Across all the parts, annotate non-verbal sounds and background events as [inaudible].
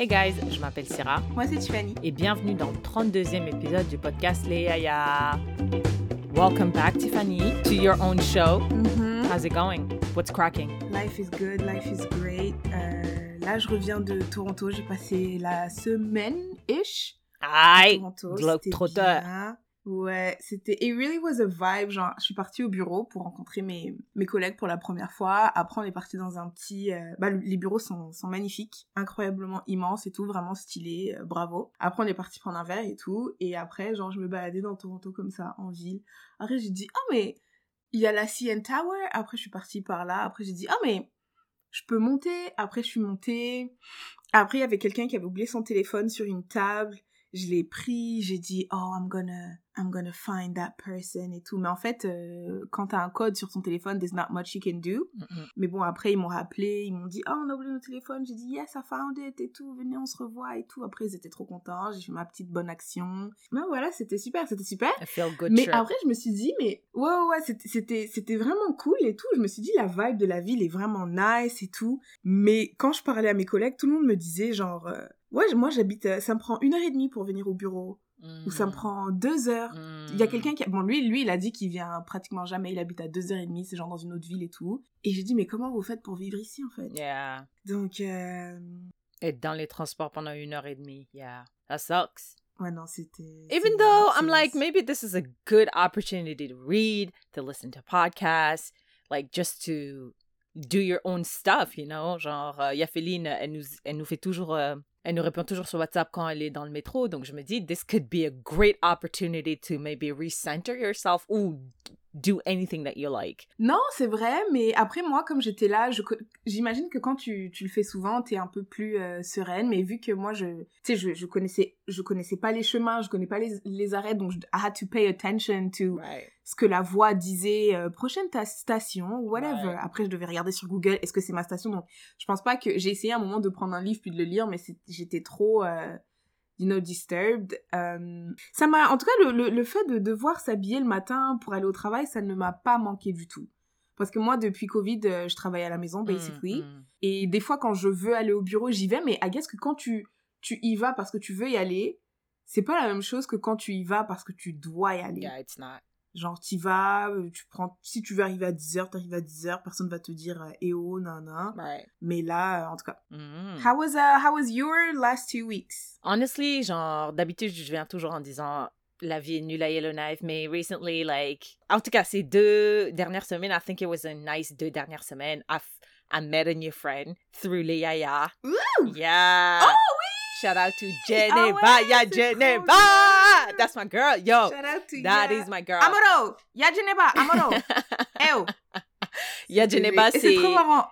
Hey guys, je m'appelle Sarah Moi, c'est Tiffany. et bienvenue dans le 32e épisode du podcast Les Yaya. Welcome back, Tiffany, to your own show. How's it going? What's cracking? Life is good, life is great. Euh, là, je reviens de Toronto. J'ai passé la semaine-ish Aïe! Toronto. Globetrotter. Ouais, c'était. It really was a vibe. Genre, je suis partie au bureau pour rencontrer mes, mes collègues pour la première fois. Après, on est parti dans un petit. euh, Bah, le- les bureaux sont, sont magnifiques, incroyablement immenses et tout, vraiment stylé. euh, bravo. Après, on est parti prendre un verre et tout. Et après, genre, je me baladais dans Toronto comme ça, en ville. Après, j'ai dit, oh, mais il y a la CN Tower. Après, je suis partie par là. Après, j'ai dit, oh, mais je peux monter. Après, je suis montée. Après, il y avait quelqu'un qui avait oublié son téléphone sur une table. Je l'ai pris, j'ai dit, oh, I'm gonna, I'm gonna find that person et tout. Mais en fait, euh, quand t'as un code sur ton téléphone, there's not much you can do. Mais bon, après, ils m'ont rappelé, ils m'ont dit, oh, on a oublié notre téléphone. J'ai dit, yes, I found it et tout, venez, on se revoit et tout. Après, ils étaient trop contents, j'ai fait ma petite bonne action. Mais voilà, c'était super, c'était super. A feel good Mais trip. après, je me suis dit, mais ouais, ouais, ouais, c'était- c'était c'était vraiment cool et tout. Je me suis dit, la vibe de la ville est vraiment nice et tout. Mais quand je parlais à mes collègues, tout le monde me disait, genre, euh, ouais, moi j'habite, euh, ça me prend une heure et demie pour venir au bureau. Ou ça me Mm. prend deux heures. Il y a quelqu'un qui, a- bon, lui, lui, il a dit qu'il vient pratiquement jamais. Il habite à deux heures et demie, c'est genre dans une autre ville et tout. Et j'ai dit, mais comment vous faites pour vivre ici, en fait? Yeah. Donc, euh, Être dans les transports pendant une heure et demie. Yeah. That sucks. ouais, non, c'était. Even though I'm like, maybe this is a good opportunity to read, to listen to podcasts, like just to do your own stuff, you know? Genre, euh, Yafeline, elle nous, elle nous fait toujours, euh, elle nous répond toujours sur WhatsApp quand elle est dans le métro. Donc, je me dis, this could be a great opportunity to maybe recenter yourself ou do anything that you like. Non, c'est vrai, mais après moi, comme j'étais là, j'imagine que quand tu, tu le fais souvent, t'es un peu plus euh, sereine. Mais vu que moi, je, tu sais, je, je connaissais, je connaissais pas les chemins, je connais pas les, les arrêts, donc je, I had to pay attention to Right. ce que la voix disait. euh, prochaine ta station, whatever. Après, je devais regarder sur Google, est-ce que c'est ma station Donc, je pense pas que j'ai essayé un moment de prendre un livre puis de le lire, mais c'est- j'étais trop. euh, you know, disturbed. Euh, ça m'a, en tout cas, le, le, le fait de devoir s'habiller le matin pour aller au travail, ça ne m'a pas manqué du tout. Parce que moi, depuis Covid, euh, je travaille à la maison, basically. Mm, mm. Et des fois, quand je veux aller au bureau, j'y vais. Mais I guess que quand tu, tu y vas parce que tu veux y aller, c'est pas la même chose que quand tu y vas parce que tu dois y aller. Yeah, it's not. Genre, tu vas, euh, tu prends, si tu veux arriver à 10h, t'arrives à 10h, personne va te dire, euh, eh oh, nan, nan. Mais là, euh, en tout cas. Mm. How was, uh, how was your last two weeks? Honestly, genre, d'habitude, je viens toujours en disant la vie est nulle à Yellowknife, mais recently, like, en tout cas, ces deux dernières semaines, I think it was a nice deux dernières semaines. I, I met a new friend through les Yaya. Ooh! Yeah. Oh Shout out to Ah Geneva. ouais, yeah, Geneva. That's my girl. Yo, Shout out to that is my girl. Amoro! Ya Geneva, Amoro! Oh! [laughs] Ya Geneva, c'est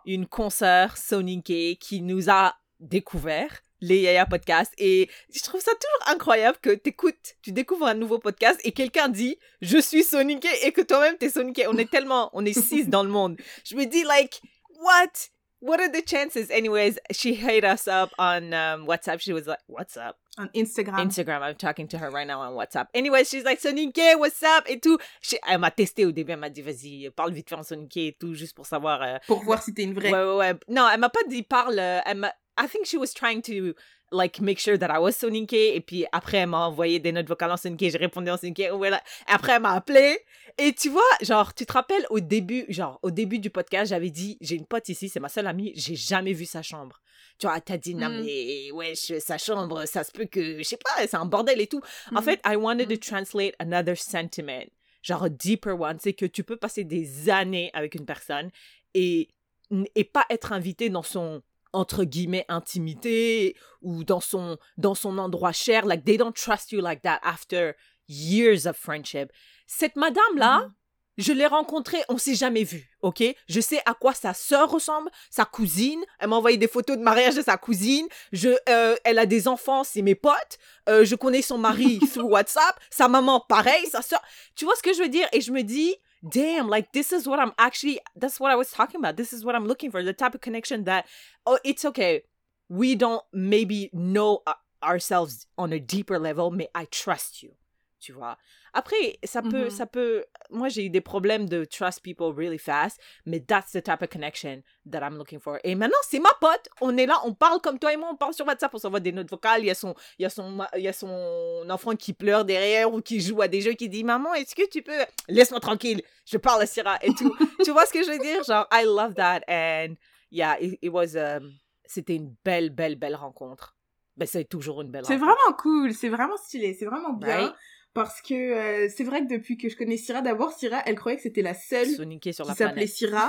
une consoeur Soninke qui nous a découvert les Yaya Podcast et je trouve ça toujours incroyable que t'écoutes, tu découvres un nouveau podcast et quelqu'un dit je suis Soninke et que toi-même t'es Soninke. On est tellement, on est six [laughs] dans le monde. Je me dis like what? What are the chances? Anyways, she hit us up on um, WhatsApp. She was like, "What's up?" On Instagram. Instagram. I'm talking to her right now on WhatsApp. Anyway, she's like, Soninke, what's up? Et tout. She- elle m'a testé au début. Elle m'a dit, vas-y, parle vite fait en Soninke et tout, juste pour savoir. euh, Pour voir si t'es une vraie. Ouais, ouais, ouais. Non, elle m'a pas dit parle. euh, Elle m'a... I think she was trying to like make sure that I was Soninke. Et puis après, elle m'a envoyé des notes vocales en Soninke. J'ai répondu en Soninke. Voilà. Après, elle m'a appelé. Et tu vois, genre, tu te rappelles au début, genre, au début du podcast, j'avais dit, j'ai une pote ici, c'est ma seule amie, j'ai jamais vu sa chambre. Tu vois, t'as dit, non, Mm. mais, wesh, sa chambre, ça se peut que, je sais pas, c'est un bordel et tout. En Mhm. fait, I wanted to Mhm. translate another sentiment. Genre, a deeper one. C'est que tu peux passer des années avec une personne et, et pas être invité dans son entre guillemets intimité ou dans son dans son endroit cher like they don't trust you like that after years of friendship. Cette madame là Mhm. je l'ai rencontrée on s'est jamais vu ok? Je sais à quoi sa sœur ressemble sa cousine. Elle m'a envoyé des photos de mariage de sa cousine. Je euh, elle a des enfants c'est mes potes. Euh, je connais son mari [laughs] sur WhatsApp. Sa maman pareil sa sœur. Tu vois ce que je veux dire? Et je me dis damn like this is what i'm actually that's what i was talking about. This is what i'm looking for the type of connection that oh it's okay. We don't maybe know uh, ourselves on a deeper level. But i trust you tu vois. Après, ça peut, Mhm. ça peut. Moi, j'ai eu des problèmes de trust people really fast, mais that's the type of connection that I'm looking for. Et maintenant, c'est ma pote. On est là, on parle comme toi et moi, on parle sur WhatsApp, on s'envoie des notes vocales. Il y a son, il y a son, il y a son enfant qui pleure derrière ou qui joue à des jeux qui dit maman, est-ce que tu peux laisse-moi tranquille, je parle à Syrah et tout. [laughs] tu vois ce que je veux dire? Genre, I love that and yeah, it, it was, um, c'était une belle, belle, belle rencontre. Ben, c'est toujours une belle C'est vraiment cool, c'est vraiment stylé, c'est vraiment bien. Right? Parce que euh, c'est vrai que depuis que je connais Syrah, d'abord, Syrah, elle croyait que c'était la seule sur qui la s'appelait planète. Syrah.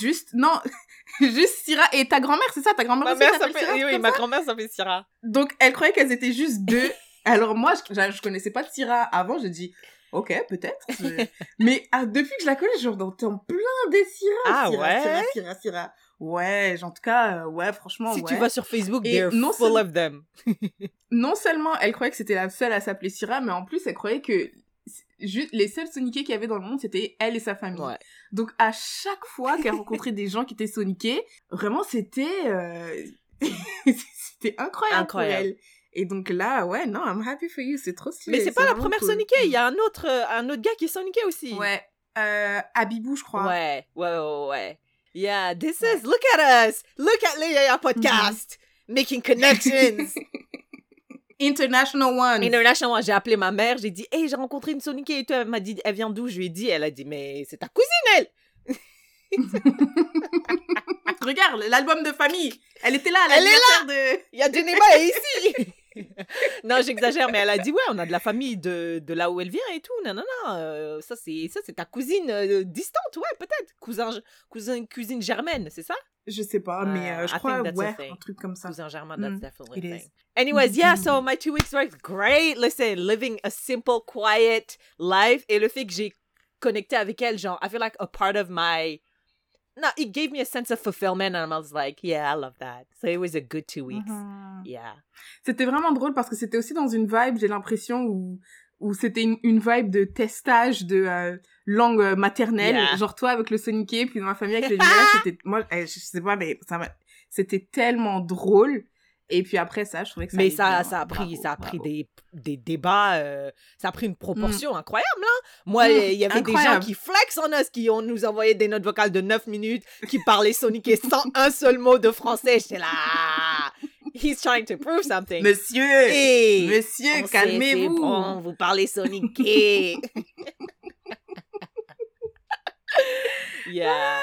juste, non, [laughs] juste Syrah. Et ta grand-mère, c'est ça Ta grand-mère aussi s'appelle Syrah, oui, oui, ma grand-mère s'appelle Syrah. Donc, elle croyait qu'elles étaient juste deux. Alors moi, je, je, connaissais pas de Syrah avant, je dis, ok, peut-être. je- [laughs] Mais ah, depuis que je la connais, j'entends plein des Syrah. Ah Syrah, ouais? Syrah, Syrah, Syrah. Ouais, en tout cas, euh, ouais, franchement, Si ouais. tu vas sur Facebook, Et they're non full of them. [laughs] non seulement elle croyait que c'était la seule à s'appeler Syrah, mais en plus elle croyait que juste les seuls soniqués qu'il y avait dans le monde, c'était elle et sa famille. Ouais. Donc à chaque fois qu'elle rencontrait des gens qui étaient soniqués, vraiment c'était euh, [laughs] c'était incroyable, Incroyable. pour elle. Et donc là, ouais, non, I'm happy for you, c'est trop stylé. Mais c'est pas la première cool. soniquée, il y a un autre, euh, un autre gars qui est soniqué aussi. Ouais, euh, Abibou, je crois. Ouais, ouais, ouais, ouais. Yeah, this is, look at us, look at Leia podcast, making connections. [laughs] International One. International, j'ai appelé ma mère, j'ai dit, hey, j'ai rencontré une soniquée et tout, elle m'a dit, elle vient d'où? Je lui ai dit, elle a dit, mais c'est ta cousine, elle! [laughs] Regarde, l'album de famille. Elle était là, Elle est l'anniversaire de... Il y a Geneva ici! [laughs] non, j'exagère, mais elle a dit, ouais, on a de la famille de, de là où elle vient et tout. Non, non, non, euh, ça c'est ça c'est ta cousine euh, distante, ouais. Cousin, cousin, cousine germaine, c'est ça? Je sais pas, mais euh, je I crois, ouais, un truc comme ça. Cousin germain, that's Mm, definitely a thing. Anyways, yeah, so my two weeks were great. Listen, living a simple, quiet life. Et le fait que j'ai connecté avec elle, genre, I feel like a part of my. No, it gave me a sense of fulfillment, and I was like, yeah, I love that. So it was a good two weeks. Mhm. Yeah. C'était vraiment drôle parce que c'était aussi dans une vibe, j'ai l'impression, où, où c'était une, une vibe de testage de euh, langue euh, maternelle. Yeah. Genre toi avec le soniqué, puis dans ma famille avec le Nigeria, c'était... [laughs] Moi, eh, je sais pas, mais ça. C'était tellement drôle. Et puis après ça, je trouvais que ça Mais ça, ça a pris, Bravo, ça a pris des, des débats, euh, ça a pris une proportion incroyable, là. Moi, il Mm, y avait des gens qui flex en us, qui ont nous envoyé des notes vocales de 9 minutes, qui parlaient soniqué sans [laughs] un seul mot de français. J'étais là, he's trying to prove something. Monsieur Hey, Monsieur, calmez-vous bon, vous parlez soniqué. [laughs] yeah.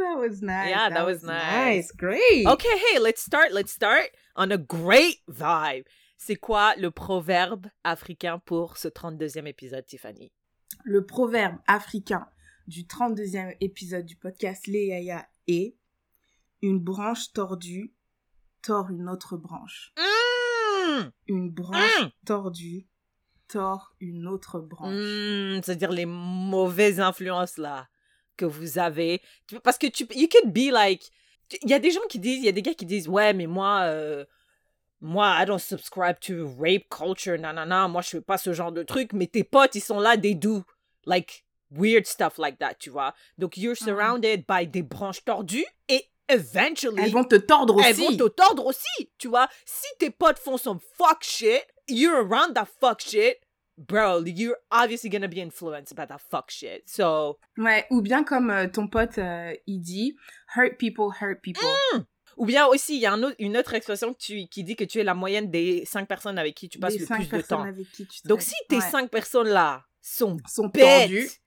That was nice. Yeah, that was nice. Great. Okay, hey, let's start. Let's start on a great vibe. C'est quoi le proverbe africain pour ce 32e épisode, Tiffany? Le proverbe africain du 32e épisode du podcast Léaya est Une branche tordue tord une autre branche. Mm, Une branche mm, tordue tord une autre branche. mm, C'est-à-dire les mauvaises influences là que vous avez. Parce que tu, you could be like, il y a des gens qui disent, il y a des gars qui disent, ouais, mais moi, euh, moi, I don't subscribe to rape culture, non, moi je fais pas ce genre de truc, mais tes potes, ils sont là, they do, like, weird stuff like that, tu vois. Donc, you're Mhm. surrounded by des branches tordues et eventually, Elles vont te tordre aussi. elles vont te tordre aussi, tu vois. Si tes potes font some fuck shit, you're around that fuck shit, bro, you're obviously gonna be influenced by that fuck shit. So, Ouais, ou bien comme euh, ton pote, euh, il dit, hurt people, hurt people. ou bien aussi, il y a un autre- une autre expression que tu- qui dit que tu es la moyenne des cinq personnes avec qui tu passes le plus de temps. avec qui tu Donc, si tes Ouais. cinq personnes-là sont sont bêtes,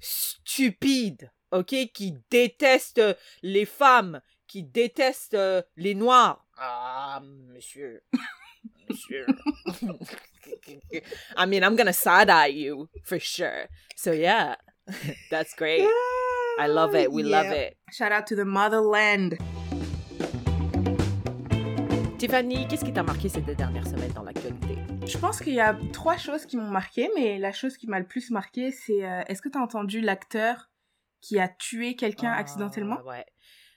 stupides, ok, qui détestent les femmes, qui détestent euh, les noirs. Ah, monsieur. [laughs] Monsieur. I mean, I'm gonna side eye you for sure. So yeah, [laughs] that's great. I love it. We love Yeah. it. Shout out to the motherland. Tiffany, qu'est-ce qui t'a marqué ces deux dernières semaines dans l'actualité? Je pense qu'il y a trois choses qui m'ont marqué, mais la chose qui m'a le plus marqué, c'est euh, est-ce que tu as entendu l'acteur qui a tué quelqu'un Ah, accidentellement? Ouais.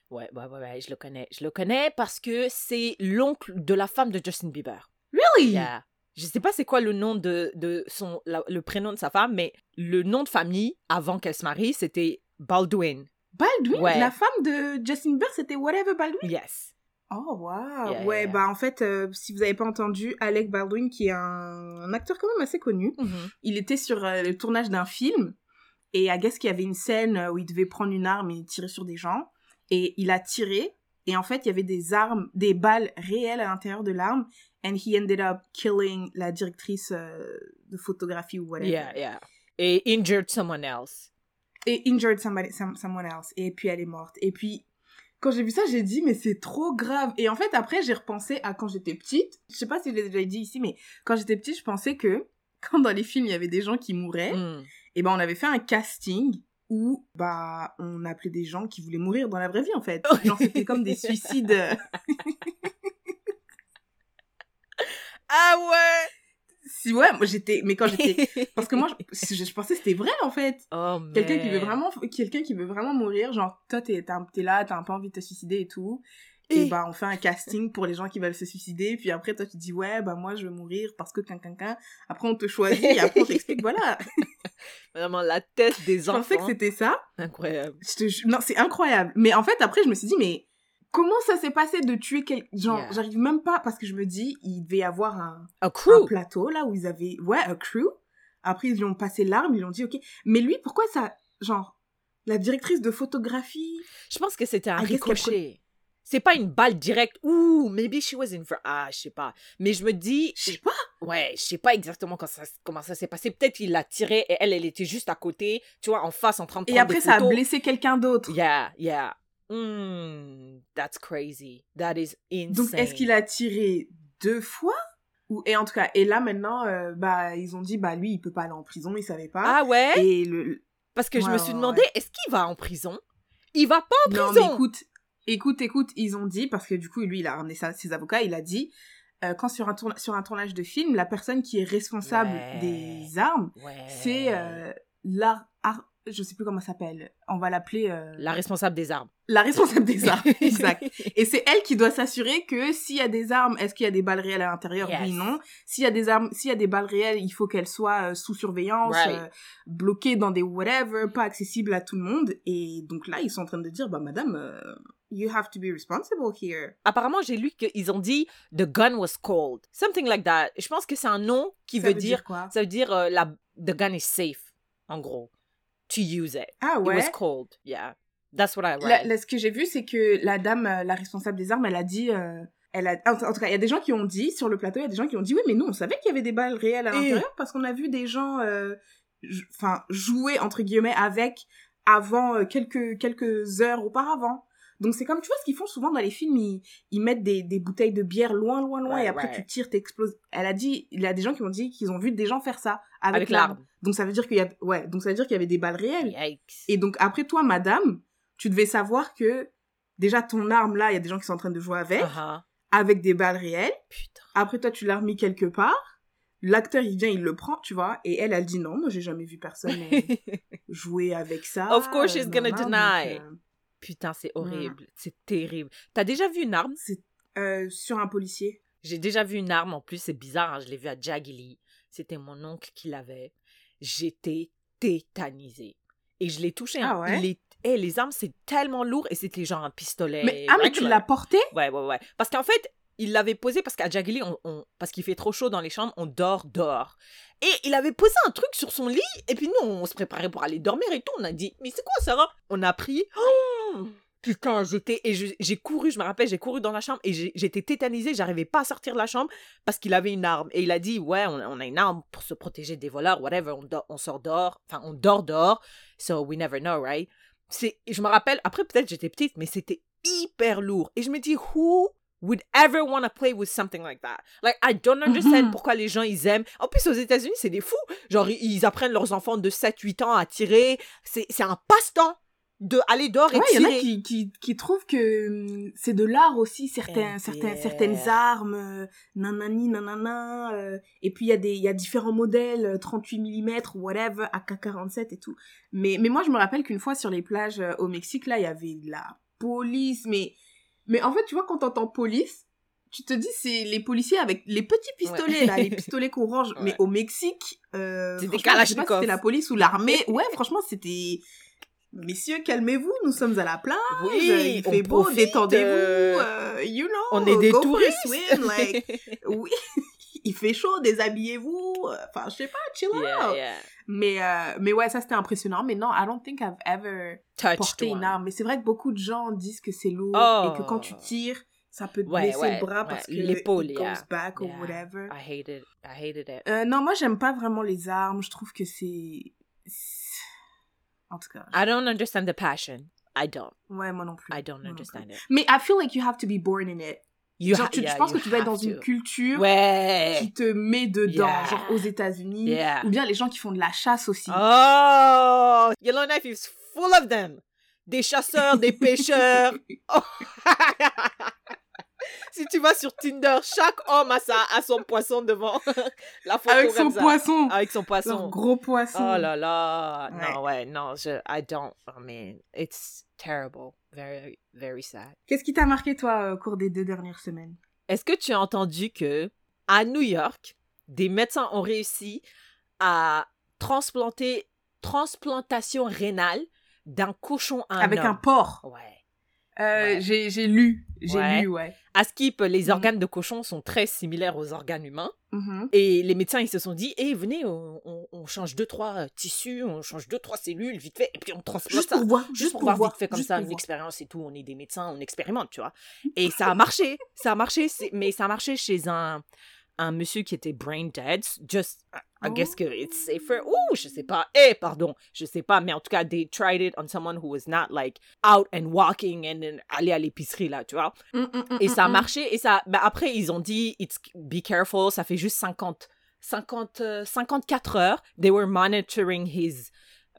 Ouais, ouais, ouais, ouais, je le connais. Je le connais parce que c'est l'oncle de la femme de Justin Bieber. Really? Yeah. Je sais pas c'est quoi le nom de, de son, la- le prénom de sa femme, mais le nom de famille avant qu'elle se marie, c'était Baldwin. Baldwin? Ouais. La femme de Justin Bieber, c'était Whatever Baldwin? Yes. Oh, wow. Yeah, ouais, yeah. bah en fait, euh, si vous n'avez pas entendu, Alec Baldwin, qui est un, un acteur quand même assez connu, Mhm. il était sur euh, le tournage d'un film et à guess qu'il y avait une scène où il devait prendre une arme et tirer sur des gens et il a tiré. Et en fait il y avait des armes des balles réelles à l'intérieur de l'arme. And he ended up killing la directrice euh, de photographie ou whatever. Yeah, yeah. Et injured someone else. et injured somebody, some- someone else. Et puis elle est morte. Et puis quand j'ai vu ça j'ai dit mais c'est trop grave. Et en fait après j'ai repensé à quand j'étais petite. Je sais pas si je l'ai déjà dit ici mais quand j'étais petite je pensais que [laughs] quand dans les films il y avait des gens qui mouraient Mm. et ben on avait fait un casting où bah on appelait des gens qui voulaient mourir dans la vraie vie en fait. Genre c'était comme des [laughs] suicides. [laughs] Ah ouais! Si ouais, moi j'étais mais quand j'étais [laughs] parce que moi je, je- pensais que c'était vrai en fait. oh, Quelqu'un qui veut vraiment quelqu'un qui veut vraiment mourir, genre toi t'es là, t'as un peu envie de te suicider et tout. Et Et- bah on fait un casting pour les gens qui veulent se suicider, puis après toi tu dis ouais bah moi je veux mourir parce que qu'un Après on te choisit et après on t'explique voilà. [laughs] Vraiment la tête des Je enfants. pensais que c'était ça. Incroyable. Je te Non, c'est incroyable. Mais en fait, après, je me suis dit, mais comment ça s'est passé de tuer quelqu'un Genre, Yeah. j'arrive même pas, parce que je me dis, il devait y avoir un, A un crew. plateau, là, où ils avaient, ouais, un crew. Après, ils lui ont passé l'arme, ils lui ont dit, ok. Mais lui, pourquoi ça, genre, la directrice de photographie Je pense que c'était un ricochet. C'est pas une balle directe. Ouh, maybe she was in for... Ah, je sais pas. Mais je me dis... Je sais pas. Ouais, je sais pas exactement quand ça, comment ça s'est passé. Peut-être il l'a tiré et elle, elle était juste à côté, tu vois, en face, en train de Et après, des ça a blessé quelqu'un d'autre. Yeah, yeah. Hmm, that's crazy. That is insane. Donc, est-ce qu'il a tiré deux fois ou, Et en tout cas, et là, maintenant, euh, bah, ils ont dit, bah, lui, il peut pas aller en prison, il savait pas. Ah ouais? Et le, Parce que je me suis demandé, ouais. est-ce qu'il va en prison? Il va pas en Non, prison! mais écoute, écoute, écoute, ils ont dit, parce que du coup, lui, il a ramené ça, ses avocats, il a dit, euh, quand sur un, tourna- sur un tournage de film, la personne qui est responsable Ouais. des armes, Ouais. c'est euh, l'art, ar- je sais plus comment ça s'appelle, on va l'appeler euh, La responsable des armes. la responsable des armes, [laughs] exact. Et c'est elle qui doit s'assurer que s'il y a des armes, est-ce qu'il y a des balles réelles à l'intérieur? Oui, Yes. non. S'il y a des armes, s'il y a des balles réelles, il faut qu'elles soient euh, sous surveillance, Right. euh, bloquées dans des whatever, pas accessibles à tout le monde. Et donc là, ils sont en train de dire, bah madame, euh, you have to be responsible here. Apparemment, j'ai lu qu'ils ont dit The gun was cold. Something like that. Je pense que c'est un nom qui Ça veut, dire, quoi? Ça veut dire euh, la, The gun is safe, en gros. To use it. Ah It ouais? was cold. Yeah. That's what I La- read. là, ce que j'ai vu, c'est que la dame, euh, la responsable des armes, elle a dit. euh, elle a, en, en tout cas, il y a des gens qui ont dit, sur le plateau, il y a des gens qui ont dit, oui, mais nous, on savait qu'il y avait des balles réelles à l'intérieur parce qu'on a vu des gens, euh, enfin, jouer, entre guillemets, avec avant quelques, quelques heures auparavant. Donc, c'est comme, tu vois, ce qu'ils font souvent dans les films, ils, ils mettent des, des bouteilles de bière loin, loin, loin, Ouais, et après, ouais. tu tires, t'exploses. Elle a dit, il y a des gens qui ont dit qu'ils ont vu des gens faire ça avec, Avec l'arme. Donc, ça veut dire qu'il y a, ouais, donc ça veut dire qu'il y avait des balles réelles. Yikes. Et donc, après toi, madame, tu devais savoir que déjà ton arme là, il y a des gens qui sont en train de jouer avec, Uh-huh. avec des balles réelles. Putain. Après toi, tu l'as remis quelque part. L'acteur, il vient, il le prend, tu vois. Et elle, elle dit non, moi, j'ai jamais vu personne euh, [laughs] jouer avec ça. Of course she's euh, gonna deny. Putain, c'est horrible. C'est terrible. T'as déjà vu une arme? c'est euh, sur un policier. J'ai déjà vu une arme en plus, c'est bizarre, hein, je l'ai vu à Jaggili. C'était mon oncle qui l'avait. J'étais tétanisée. Et je l'ai touché. hein. Ah ouais? Il est- eh, les armes, c'est tellement lourd et c'était genre un pistolet. Mais, ah, mais tu l'as porté Ouais, ouais, ouais. Parce qu'en fait, il l'avait posé parce qu'à Jaggili, on, on- parce qu'il fait trop chaud dans les chambres, on dort dehors. Et il avait posé un truc sur son lit, et puis nous, on se préparait pour aller dormir et tout. On a dit, mais c'est quoi, Sarah On a pris. Oh Putain, j'étais. Et j'ai couru, je me rappelle, j'ai couru dans la chambre et j'étais tétanisée, j'arrivais pas à sortir de la chambre parce qu'il avait une arme. Et il a dit, ouais, on, on a une arme pour se protéger des voleurs, whatever, on, sort dehors. Enfin, on dort dehors, so we never know, right? C'est je me rappelle après peut-être j'étais petite mais c'était hyper lourd et je me dis who would ever want to play with something like that? Like I don't understand Mhm. pourquoi les gens ils aiment en plus aux États-Unis c'est des fous genre ils apprennent leurs enfants de 7 8 ans à tirer c'est un passe-temps de aller dehors et Ouais, il y en tirer a qui, qui, qui trouvent que hum, c'est de l'art aussi, certains, certains, certaines armes, euh, nanani, nanana, euh, et puis il y, a des- il y a différents modèles, euh, 38 mm, whatever, AK-47 et tout. Mais, mais moi, je me rappelle qu'une fois sur les plages euh, au Mexique, là, il y avait de la police, mais, mais en fait, tu vois, quand t'entends police, tu te dis, c'est les policiers avec les petits pistolets, Ouais. là, les [laughs] pistolets qu'on range. Mais au Mexique, euh, c'était la police ou l'armée. [laughs] Ouais, franchement, c'était Messieurs, calmez-vous, nous sommes à la plage. Oui, il fait beau, détendez-vous. euh, euh, you know, On est des go for a touristes. swim, like, [laughs] oui, il fait chaud, déshabillez-vous. Enfin, je sais pas, chill yeah, out. yeah. Mais, euh, mais ouais, ça c'était impressionnant. Mais non, I don't think I've ever Touched porté one. une arme. Mais c'est vrai que beaucoup de gens disent que c'est lourd Oh. et que quand tu tires, ça peut te Ouais, blesser ouais, le bras ouais. parce que L'épaule, it yeah. goes back or whatever. I hated, I hated it. Euh, non, moi j'aime pas vraiment les armes. Je trouve que c'est. En tout cas. I don't understand the passion. I don't. Ouais, moi non plus. I don't understand it. Mais I feel like you have to be born in it. You Genre, tu, yeah, je pense que tu dois être dans une culture Ouais. qui te met dedans. Yeah. Genre aux États-Unis. Yeah. Ou bien les gens qui font de la chasse aussi. Oh, Yellowknife is full of them. Des chasseurs, des [laughs] pêcheurs. Oh. [laughs] si tu vas sur Tinder, chaque homme a, sa, a son poisson devant [laughs] la photo Avec son ça. poisson. Avec son poisson. gros poisson. Oh là là. Ouais. Non, ouais, non, je, I don't. I mean, it's terrible. Very, very sad. Qu'est-ce qui t'a marqué, toi, au cours des deux dernières semaines? Est-ce que tu as entendu que à New York, des médecins ont réussi à transplanter transplantation rénale d'un cochon à un Avec un porc. Ouais. Euh, Ouais. J'ai j'ai lu. J'ai Ouais. lu, ouais. À Skip, les Mhm. organes de cochon sont très similaires aux organes humains. Mhm. Et les médecins, ils se sont dit, eh, venez, on, on- on change deux, trois euh, tissus, on change deux, trois cellules, vite fait, et puis on transplante Juste ça. pour voir. Juste pour voir vite fait comme juste ça une voir. expérience et tout. On est des médecins, on expérimente, tu vois. [laughs] Et ça a marché, ça a marché, c'est- mais ça a marché chez un, un monsieur qui était brain dead. Just, I- I guess que it's safer. Ouh, je sais pas. Eh, pardon, je sais pas. Mais en tout cas, they tried it on someone who was not like out and walking and then aller à l'épicerie là, tu vois. Mm, mm, mm, Et ça a marché. Et ça, bah, après, ils ont dit, It's, be careful, ça fait juste 50, 50, euh, 54 heures. They were monitoring his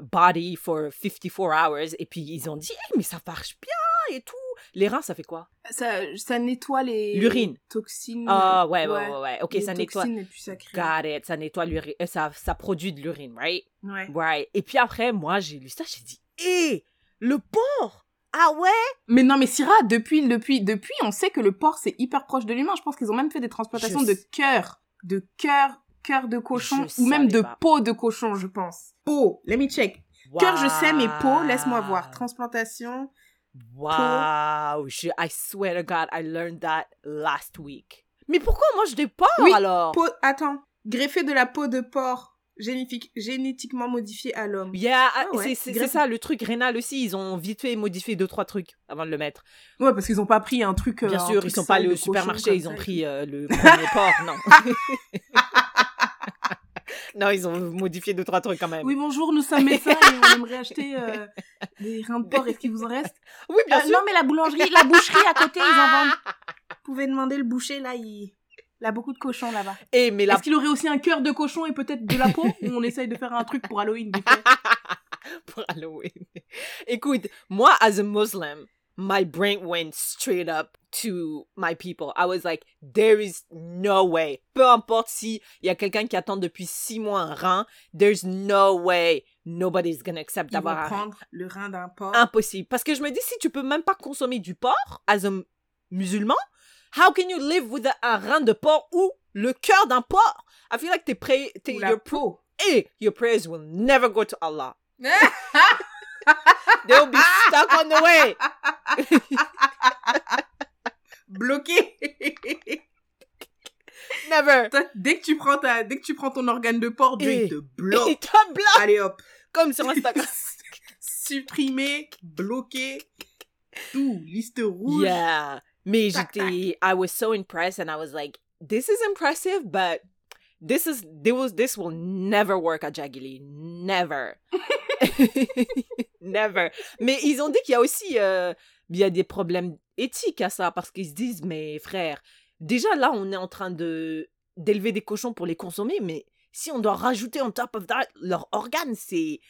body for 54 hours. Et puis, ils ont dit, Eh, mais ça marche bien et tout. Les reins, ça fait quoi? Ça, ça nettoie les L'urine. toxines. Ah, ouais, ouais, ouais, ouais. Ok, les ça nettoie. les. Got it. Ça nettoie l'urine. euh, ça, ça produit de l'urine, right? Ouais. Right. Et puis après, moi, j'ai lu ça, j'ai dit, hé, le porc Ah ouais? Mais non, mais Syrah, depuis, depuis, depuis, on sait que le porc, c'est hyper proche de l'humain. Je pense qu'ils ont même fait des transplantations Je de cœur. De cœur, cœur de cochon. Je ou même de pas. peau de cochon, je pense. Peau. Let me check. Cœur, je sais, mais peau, laisse-moi voir. Transplantation. Wow, je, I swear to God, I learned that last week. Mais pourquoi on mange des porcs Oui, alors? Peau, attends. Greffer de la peau de porc génétiquement modifiée à l'homme. Yeah, Ah ouais, c'est- ça, le truc rénal aussi, ils ont vite fait modifier deux, trois trucs avant de le mettre. Ouais, parce qu'ils ont pas pris un truc. euh, Bien un sûr, truc ils sont pas allés au supermarché, ils ont pris euh, le premier porc, non. [laughs] [laughs] non, ils ont modifié deux, trois trucs quand même. Oui, bonjour, nous sommes médecins et on aimerait acheter euh, [laughs] des reins de porc. Est-ce qu'il vous en reste? Oui, bien Euh, sûr. Non, mais la boulangerie, la boucherie à côté, ils en vendent. [laughs] Vous pouvez demander le boucher, là, il... il a beaucoup de cochons là-bas. Et mais la Est-ce qu'il aurait aussi un cœur de cochon et peut-être de la peau? Ou [laughs] on essaye de faire un truc pour Halloween pour Halloween. Écoute, moi, as a Muslim, my brain went straight up to my people. I was like, there is no way. Peu importe si il y a quelqu'un qui attend depuis six mois un rein, there's no way nobody's gonna accept d'avoir un rein. prendre le rein d'un porc. Impossible. Parce que je me dis, si tu peux même pas consommer du porc, as a musulman, how can you live with a- un rein de porc ou le cœur d'un porc? I feel like t'es prêt, t'es, your, peau. hey, your prayers will never go to Allah. [laughs] They'll be stuck on the way. [laughs] Bloqué Never. Toi, dès que tu prends ta, dès que tu prends ton organe de porc, Dieu, il te bloque. [laughs] Il te bloque Allez hop. comme sur Instagram. [laughs] Supprimé, bloqué. Tout, liste rouge. yeah. Mais j'étais, I was so impressed and I was like, this is impressive, but this is, this was, this will never work at Jagili. Never. [laughs] never. Mais ils ont dit qu'il y a aussi, euh, il y a des problèmes éthiques à ça parce qu'ils se disent, mais frère, déjà là, on est en train de, d'élever des cochons pour les consommer, mais si on doit rajouter on top of that leurs organes, c'est,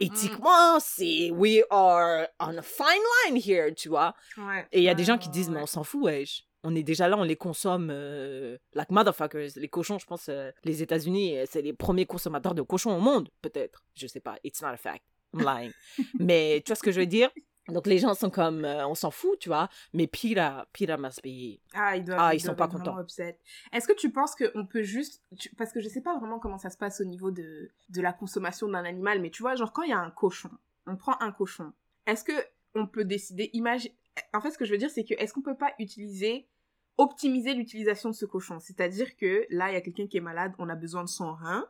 éthiquement, c'est, we are on a fine line here, tu vois. Ouais. Et il y a des gens qui disent, mais on s'en fout, wesh. On est déjà là, on les consomme euh, like motherfuckers. Les cochons, je pense, euh, les États-Unis, euh, c'est les premiers consommateurs de cochons au monde, peut-être. Je sais pas. It's not a fact. I'm lying. [laughs] mais tu vois ce que je veux dire? Donc les gens sont comme, euh, on s'en fout, tu vois. Mais Pira, Pira must be. Ah, ils doivent, Ah, ils sont doivent pas contents. Est-ce que tu penses qu'on peut juste... tu- Parce que je sais pas vraiment comment ça se passe au niveau de, de la consommation d'un animal, mais tu vois, genre quand il y a un cochon, on prend un cochon. Est-ce que on peut décider, imagine, en fait, ce que je veux dire, c'est que est-ce qu'on peut pas utiliser, optimiser l'utilisation de ce cochon? C'est-à-dire que là, il y a quelqu'un qui est malade, on a besoin de son rein,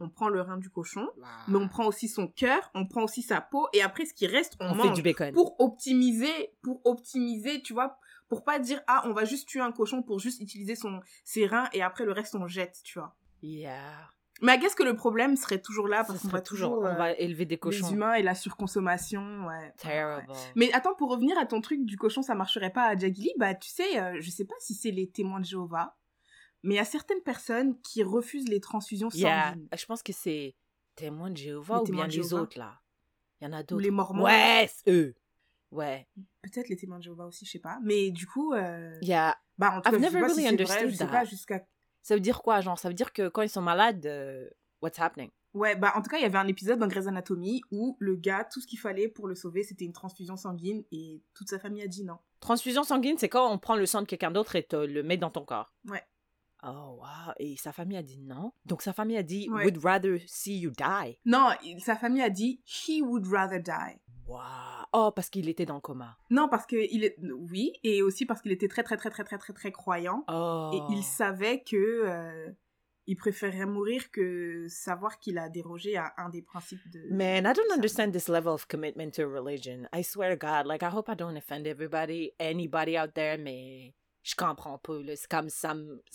on prend le rein du cochon, mais on prend aussi son cœur, on prend aussi sa peau, et après, ce qui reste, on, On mange fait du bacon. pour optimiser, pour optimiser, tu vois, pour pas dire ah on va juste tuer un cochon pour juste utiliser son ses reins et après le reste on jette, tu vois. Yeah. Mais qu'est-ce que le problème serait toujours là parce qu'on va toujours, toujours on euh, va élever des les cochons. humains et la surconsommation, ouais. Terrible. Mais attends, pour revenir à ton truc du cochon, ça marcherait pas à Jagili, bah tu sais, euh, je sais pas si c'est les témoins de Jéhovah, mais il y a certaines personnes qui refusent les transfusions Yeah. sanguines. Je pense que c'est témoins de Jéhovah Les ou bien les autres là. Il y en a d'autres. les mormons. Ouais, c'est eux. Ouais. Peut-être les témoins de Jéhovah aussi, je sais pas. Mais du coup, euh, Yeah. bah en tout I've cas, je sais never pas really si c'est vrai, understood je sais that. pas jusqu'à Ça veut dire quoi, genre Ça veut dire que quand ils sont malades, euh, what's happening? Ouais, bah en tout cas, il y avait un épisode dans Grey's Anatomy où le gars, tout ce qu'il fallait pour le sauver, c'était une transfusion sanguine et toute sa famille a dit non. Transfusion sanguine, c'est quand on prend le sang de quelqu'un d'autre et te le met dans ton corps. Ouais. Oh, wow. Et sa famille a dit non? Donc sa famille a dit, Ouais. would rather see you die. Non, sa famille a dit he would rather die. Wow. Oh, parce qu'il était dans le coma. Non, parce que il est oui, et aussi parce qu'il était très très très très très très très croyant Oh. et il savait que euh, il préférerait mourir que savoir qu'il a dérogé à un des principes de. Man, I don't understand this level of commitment to religion. I swear to God, like, I hope I don't offend everybody, anybody out there, mais je comprends pas, là. C'est comme ça. me- [laughs]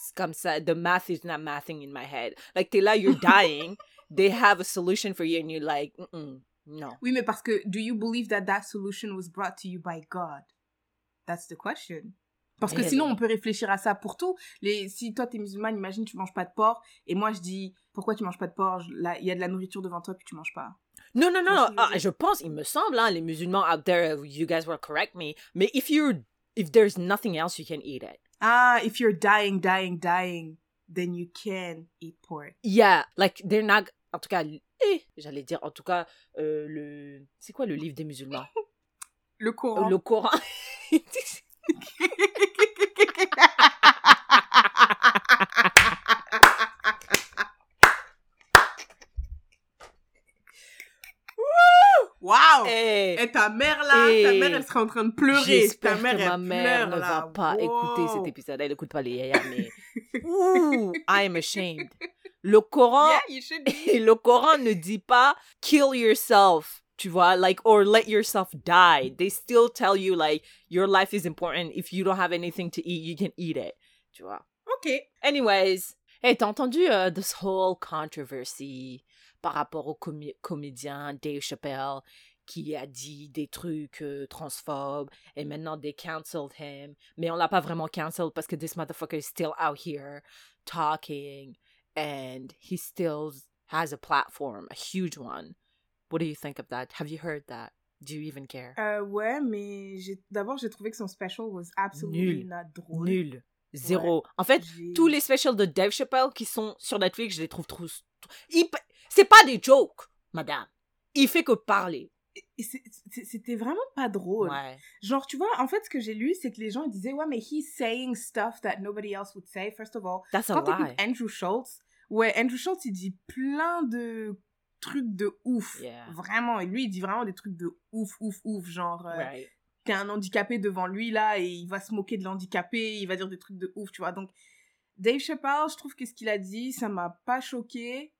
C'est comme ça. The math is not mathing in my head. Like, t'es là, you're [laughs] dying. they have a solution for you, and you're like, mm no. Oui, mais parce que do you believe that that solution was brought to you by God? That's the question. Parce que Really? sinon, on peut réfléchir à ça pour tout. Les, si toi, t'es musulmane, imagine, tu manges pas de porc, et moi, je dis, pourquoi tu manges pas de porc? Il y a de la nourriture devant toi, puis tu manges pas. Non, non, non, Ah, je pense, il me semble, hein, les musulmans out there, you guys will correct me. Mais if you're, if there's nothing else, you can eat it. Ah, if you're dying, dying, dying, then you can eat pork. Yeah, like they're not. En tout cas, eh, j'allais dire, en tout cas, euh, le. C'est quoi le livre des musulmans? [laughs] Le Coran. Le Coran. [laughs] [laughs] Wow! Eh, Et ta mère là, ta Eh, mère elle serait en train de pleurer. Ta mère que elle ma mère pleure ne là. va pas écouter cet épisode. Elle n'écoute pas les yaya, mais. [laughs] Ouh, I am ashamed. Le Coran. Yeah, [laughs] le Coran ne dit pas kill yourself, tu vois, like, or let yourself die. They still tell you, like, your life is important. If you don't have anything to eat, you can eat it, tu vois. Ok. Anyways, hey, t'as entendu uh, this whole controversy par rapport au comé- comédien Dave Chappelle qui a dit des trucs euh, transphobes et maintenant they cancelled him. Mais on l'a pas vraiment cancelled parce que this motherfucker is still out here talking and he still has a platform, a huge one. What do you think of that? Have you heard that? Do you even care? Euh, ouais, mais d'abord j'ai trouvé que son special was absolutely Nul. not drôle. Nul. Zéro. En fait, tous les specials de Dave Chappelle qui sont sur Netflix, je les trouve trop. Il... C'est pas des jokes, madame. Il fait que parler. C'était vraiment pas drôle. Ouais. Genre, tu vois, en fait, ce que j'ai lu, c'est que les gens ils disaient, ouais, mais he's saying stuff that nobody else would say, first of all. That's a Quand lie. Andrew Schultz, ouais, Andrew Schultz, il dit plein de trucs de ouf. Yeah. Vraiment. Et lui, il dit vraiment des trucs de ouf, ouf, ouf. Genre, euh, Right. t'es un handicapé devant lui, là, et il va se moquer de l'handicapé, il va dire des trucs de ouf, tu vois. Donc, Dave Chappelle, je trouve que ce qu'il a dit, ça m'a pas choqué.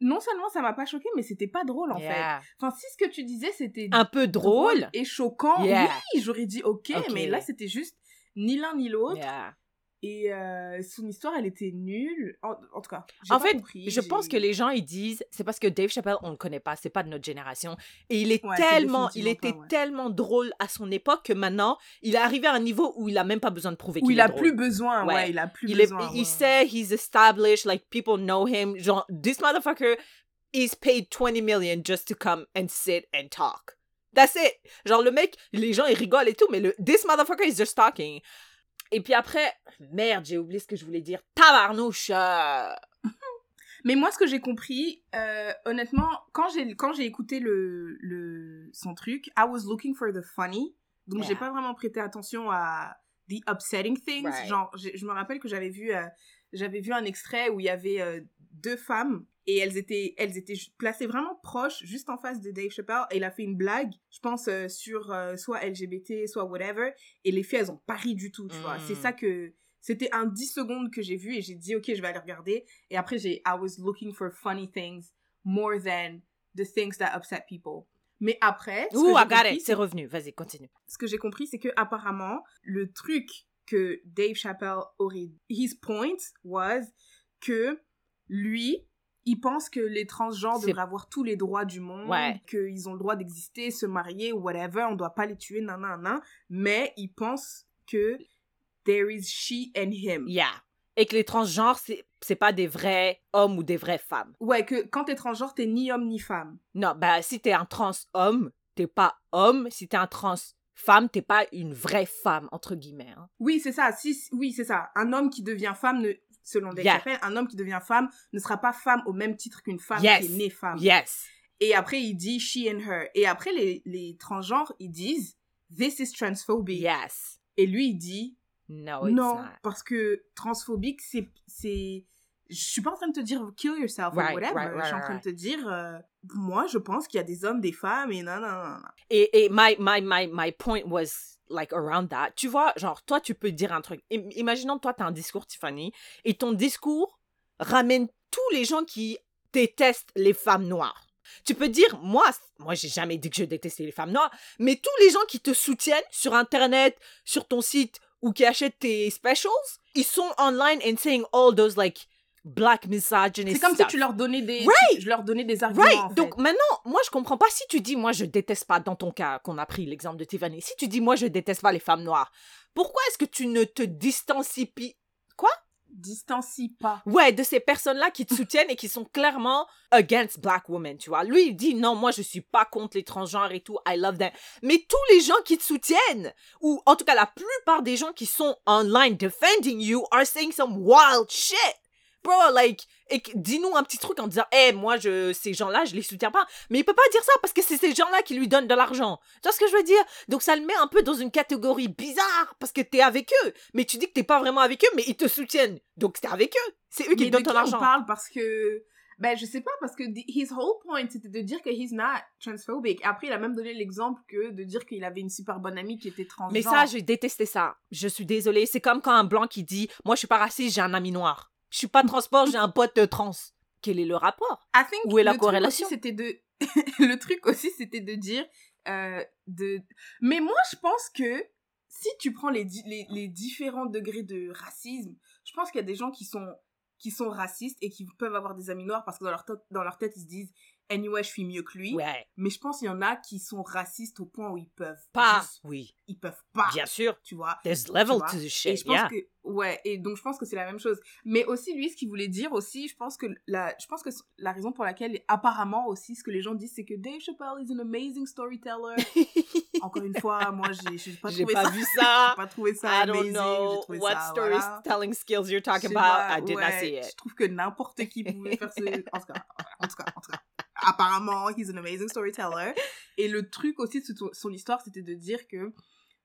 Non seulement ça m'a pas choqué, mais c'était pas drôle, en fait. Enfin, si ce que tu disais, c'était Un peu drôle. et choquant, Yeah. oui, j'aurais dit ok, Ok. mais là, c'était juste ni l'un ni l'autre. Yeah. Et euh, son histoire, elle était nulle. En, en tout cas, j'ai En pas fait, compris, je pense que les gens ils disent c'est parce que Dave Chappelle on le connaît pas, c'est pas de notre génération et il est Ouais, tellement il était pas, ouais. tellement drôle à son époque que maintenant il est arrivé à un niveau où il a même pas besoin de prouver qu'il il est a drôle. plus besoin, ouais, Ouais. il a plus il est, besoin. il ouais. sait he's established like people know him genre this motherfucker is paid 20 million just to come and sit and talk that's it genre le mec les gens ils rigolent et tout mais le this motherfucker is just talking et puis après merde j'ai oublié ce que je voulais dire tabarnouche euh, [laughs] Mais moi, ce que j'ai compris, euh, honnêtement, quand j'ai quand j'ai écouté le, le son truc, I was looking for the funny, donc j'ai pas vraiment prêté attention à the upsetting things. Right. Genre, je me rappelle que j'avais vu euh, j'avais vu un extrait où il y avait euh, deux femmes et elles étaient, elles étaient placées vraiment proches, juste en face de Dave Chappelle. Et il a fait une blague, je pense, euh, sur euh, soit LGBT, soit whatever. Et les filles, elles ont pas ri du tout, tu vois. Mm. C'est ça que. C'était un 10 secondes que j'ai vu et j'ai dit, ok, je vais aller regarder. Et après, j'ai. I was looking for funny things more than the things that upset people. Mais après. Ouh, I got it, c'est revenu. Vas-y, continue. ce que j'ai compris, c'est que apparemment, le truc que Dave Chappelle aurait, his point was que lui, il pense que les transgenres devraient avoir tous les droits du monde, Ouais. qu'ils ont le droit d'exister, se marier, whatever, on doit pas les tuer, nan nan nan, mais il pense que there is she and him. Yeah. Et que les transgenres, c'est c'est pas des vrais hommes ou des vraies femmes. Ouais, que quand t'es transgenre, t'es ni homme ni femme. Non, bah si t'es un trans homme, t'es pas homme. Si t'es un trans femme, t'es pas une vraie femme, entre guillemets. hein. Oui, c'est ça. Si- oui, c'est ça. Un homme qui devient femme, ne, selon Dave Yeah. Un homme qui devient femme ne sera pas femme au même titre qu'une femme Yes. qui est née femme. Yes. Et après, il dit she and her. Et après, les, les transgenres, ils disent this is transphobic. Yes. Et lui, il dit No, it's non, not. parce que transphobique, c'est. c'est je suis pas en train de te dire kill yourself Right, ou whatever. right, right, je suis en train de te dire, euh, moi, je pense qu'il y a des hommes, des femmes, et non, non, non, non. Et, et my, my, my, my point was like around that. Tu vois, genre, toi, tu peux dire un truc. Im- Imaginons, toi, t'as un discours, Tiffany, et ton discours ramène tous les gens qui détestent les femmes noires. Tu peux dire, moi, moi, j'ai jamais dit que je détestais les femmes noires, mais tous les gens qui te soutiennent sur Internet, sur ton site, ou qui achètent tes specials, ils sont online and saying all those, like, black misogynist C'est comme si tu leur donnais des, Right. je leur donnais des arguments. Right. en fait. Donc maintenant, moi je comprends pas si tu dis moi je déteste pas dans ton cas qu'on a pris l'exemple de Tiffany. Si tu dis moi je déteste pas les femmes noires, pourquoi est-ce que tu ne te distancies pi- distancie pas. ouais de ces personnes-là qui te soutiennent et qui sont clairement against black women, tu vois. Lui il dit non, moi je suis pas contre les transgenres et tout, I love them. Mais tous les gens qui te soutiennent ou en tout cas la plupart des gens qui sont online defending you are saying some wild shit. Bro, like, dis-nous un petit truc en disant, eh, moi, je, ces gens-là, je les soutiens pas. Mais il peut pas dire ça parce que c'est ces gens-là qui lui donnent de l'argent. Tu vois ce que je veux dire? Donc ça le met un peu dans une catégorie bizarre parce que t'es avec eux. Mais tu dis que t'es pas vraiment avec eux, mais ils te soutiennent. Donc t'es avec eux. C'est eux qui Mais te de donnent ton on argent. parle parce que ben je sais pas parce que the- his whole point c'était de dire que he's not transphobic. Après il a même donné l'exemple que de dire qu'il avait une super bonne amie qui était transgenre. Mais ça, j'ai détesté ça. Je suis désolée. C'est comme quand un blanc qui dit, moi, je suis pas raciste, j'ai un ami noir. Je suis pas transport, j'ai un pote euh, trans. Quel est le rapport? I think Où est la corrélation? C'était de [laughs] le truc aussi c'était de dire euh, de mais moi je pense que si tu prends les, di- les les différents degrés de racisme, je pense qu'il y a des gens qui sont qui sont racistes et qui peuvent avoir des amis noirs parce que dans leur dans leur tête ils se disent anyway je suis mieux que lui. Ouais. Mais je pense qu'il y en a qui sont racistes au point où ils peuvent Pas. juste- Oui. ils peuvent pas. Bien sûr. Tu vois. There's level vois. to the Et shit. je pense Yeah. que ouais et donc je pense que c'est la même chose. Mais aussi lui ce qu'il voulait dire aussi, je pense que la je pense que la raison pour laquelle apparemment aussi ce que les gens disent c'est que Dave Chappelle is an amazing storyteller. [laughs] Encore une fois, moi j'ai pas trouvé pas ça. vu ça. [laughs] j'ai pas trouvé ça I don't amazing, know trouvé what ça, voilà. storytelling skills you're Je talking about. pas, I did not ouais, see it. Je trouve que n'importe qui pouvait faire ce. En tout cas, en tout cas, en tout cas. Apparemment, he's an amazing storyteller. Et le truc aussi de son- histoire, c'était de dire que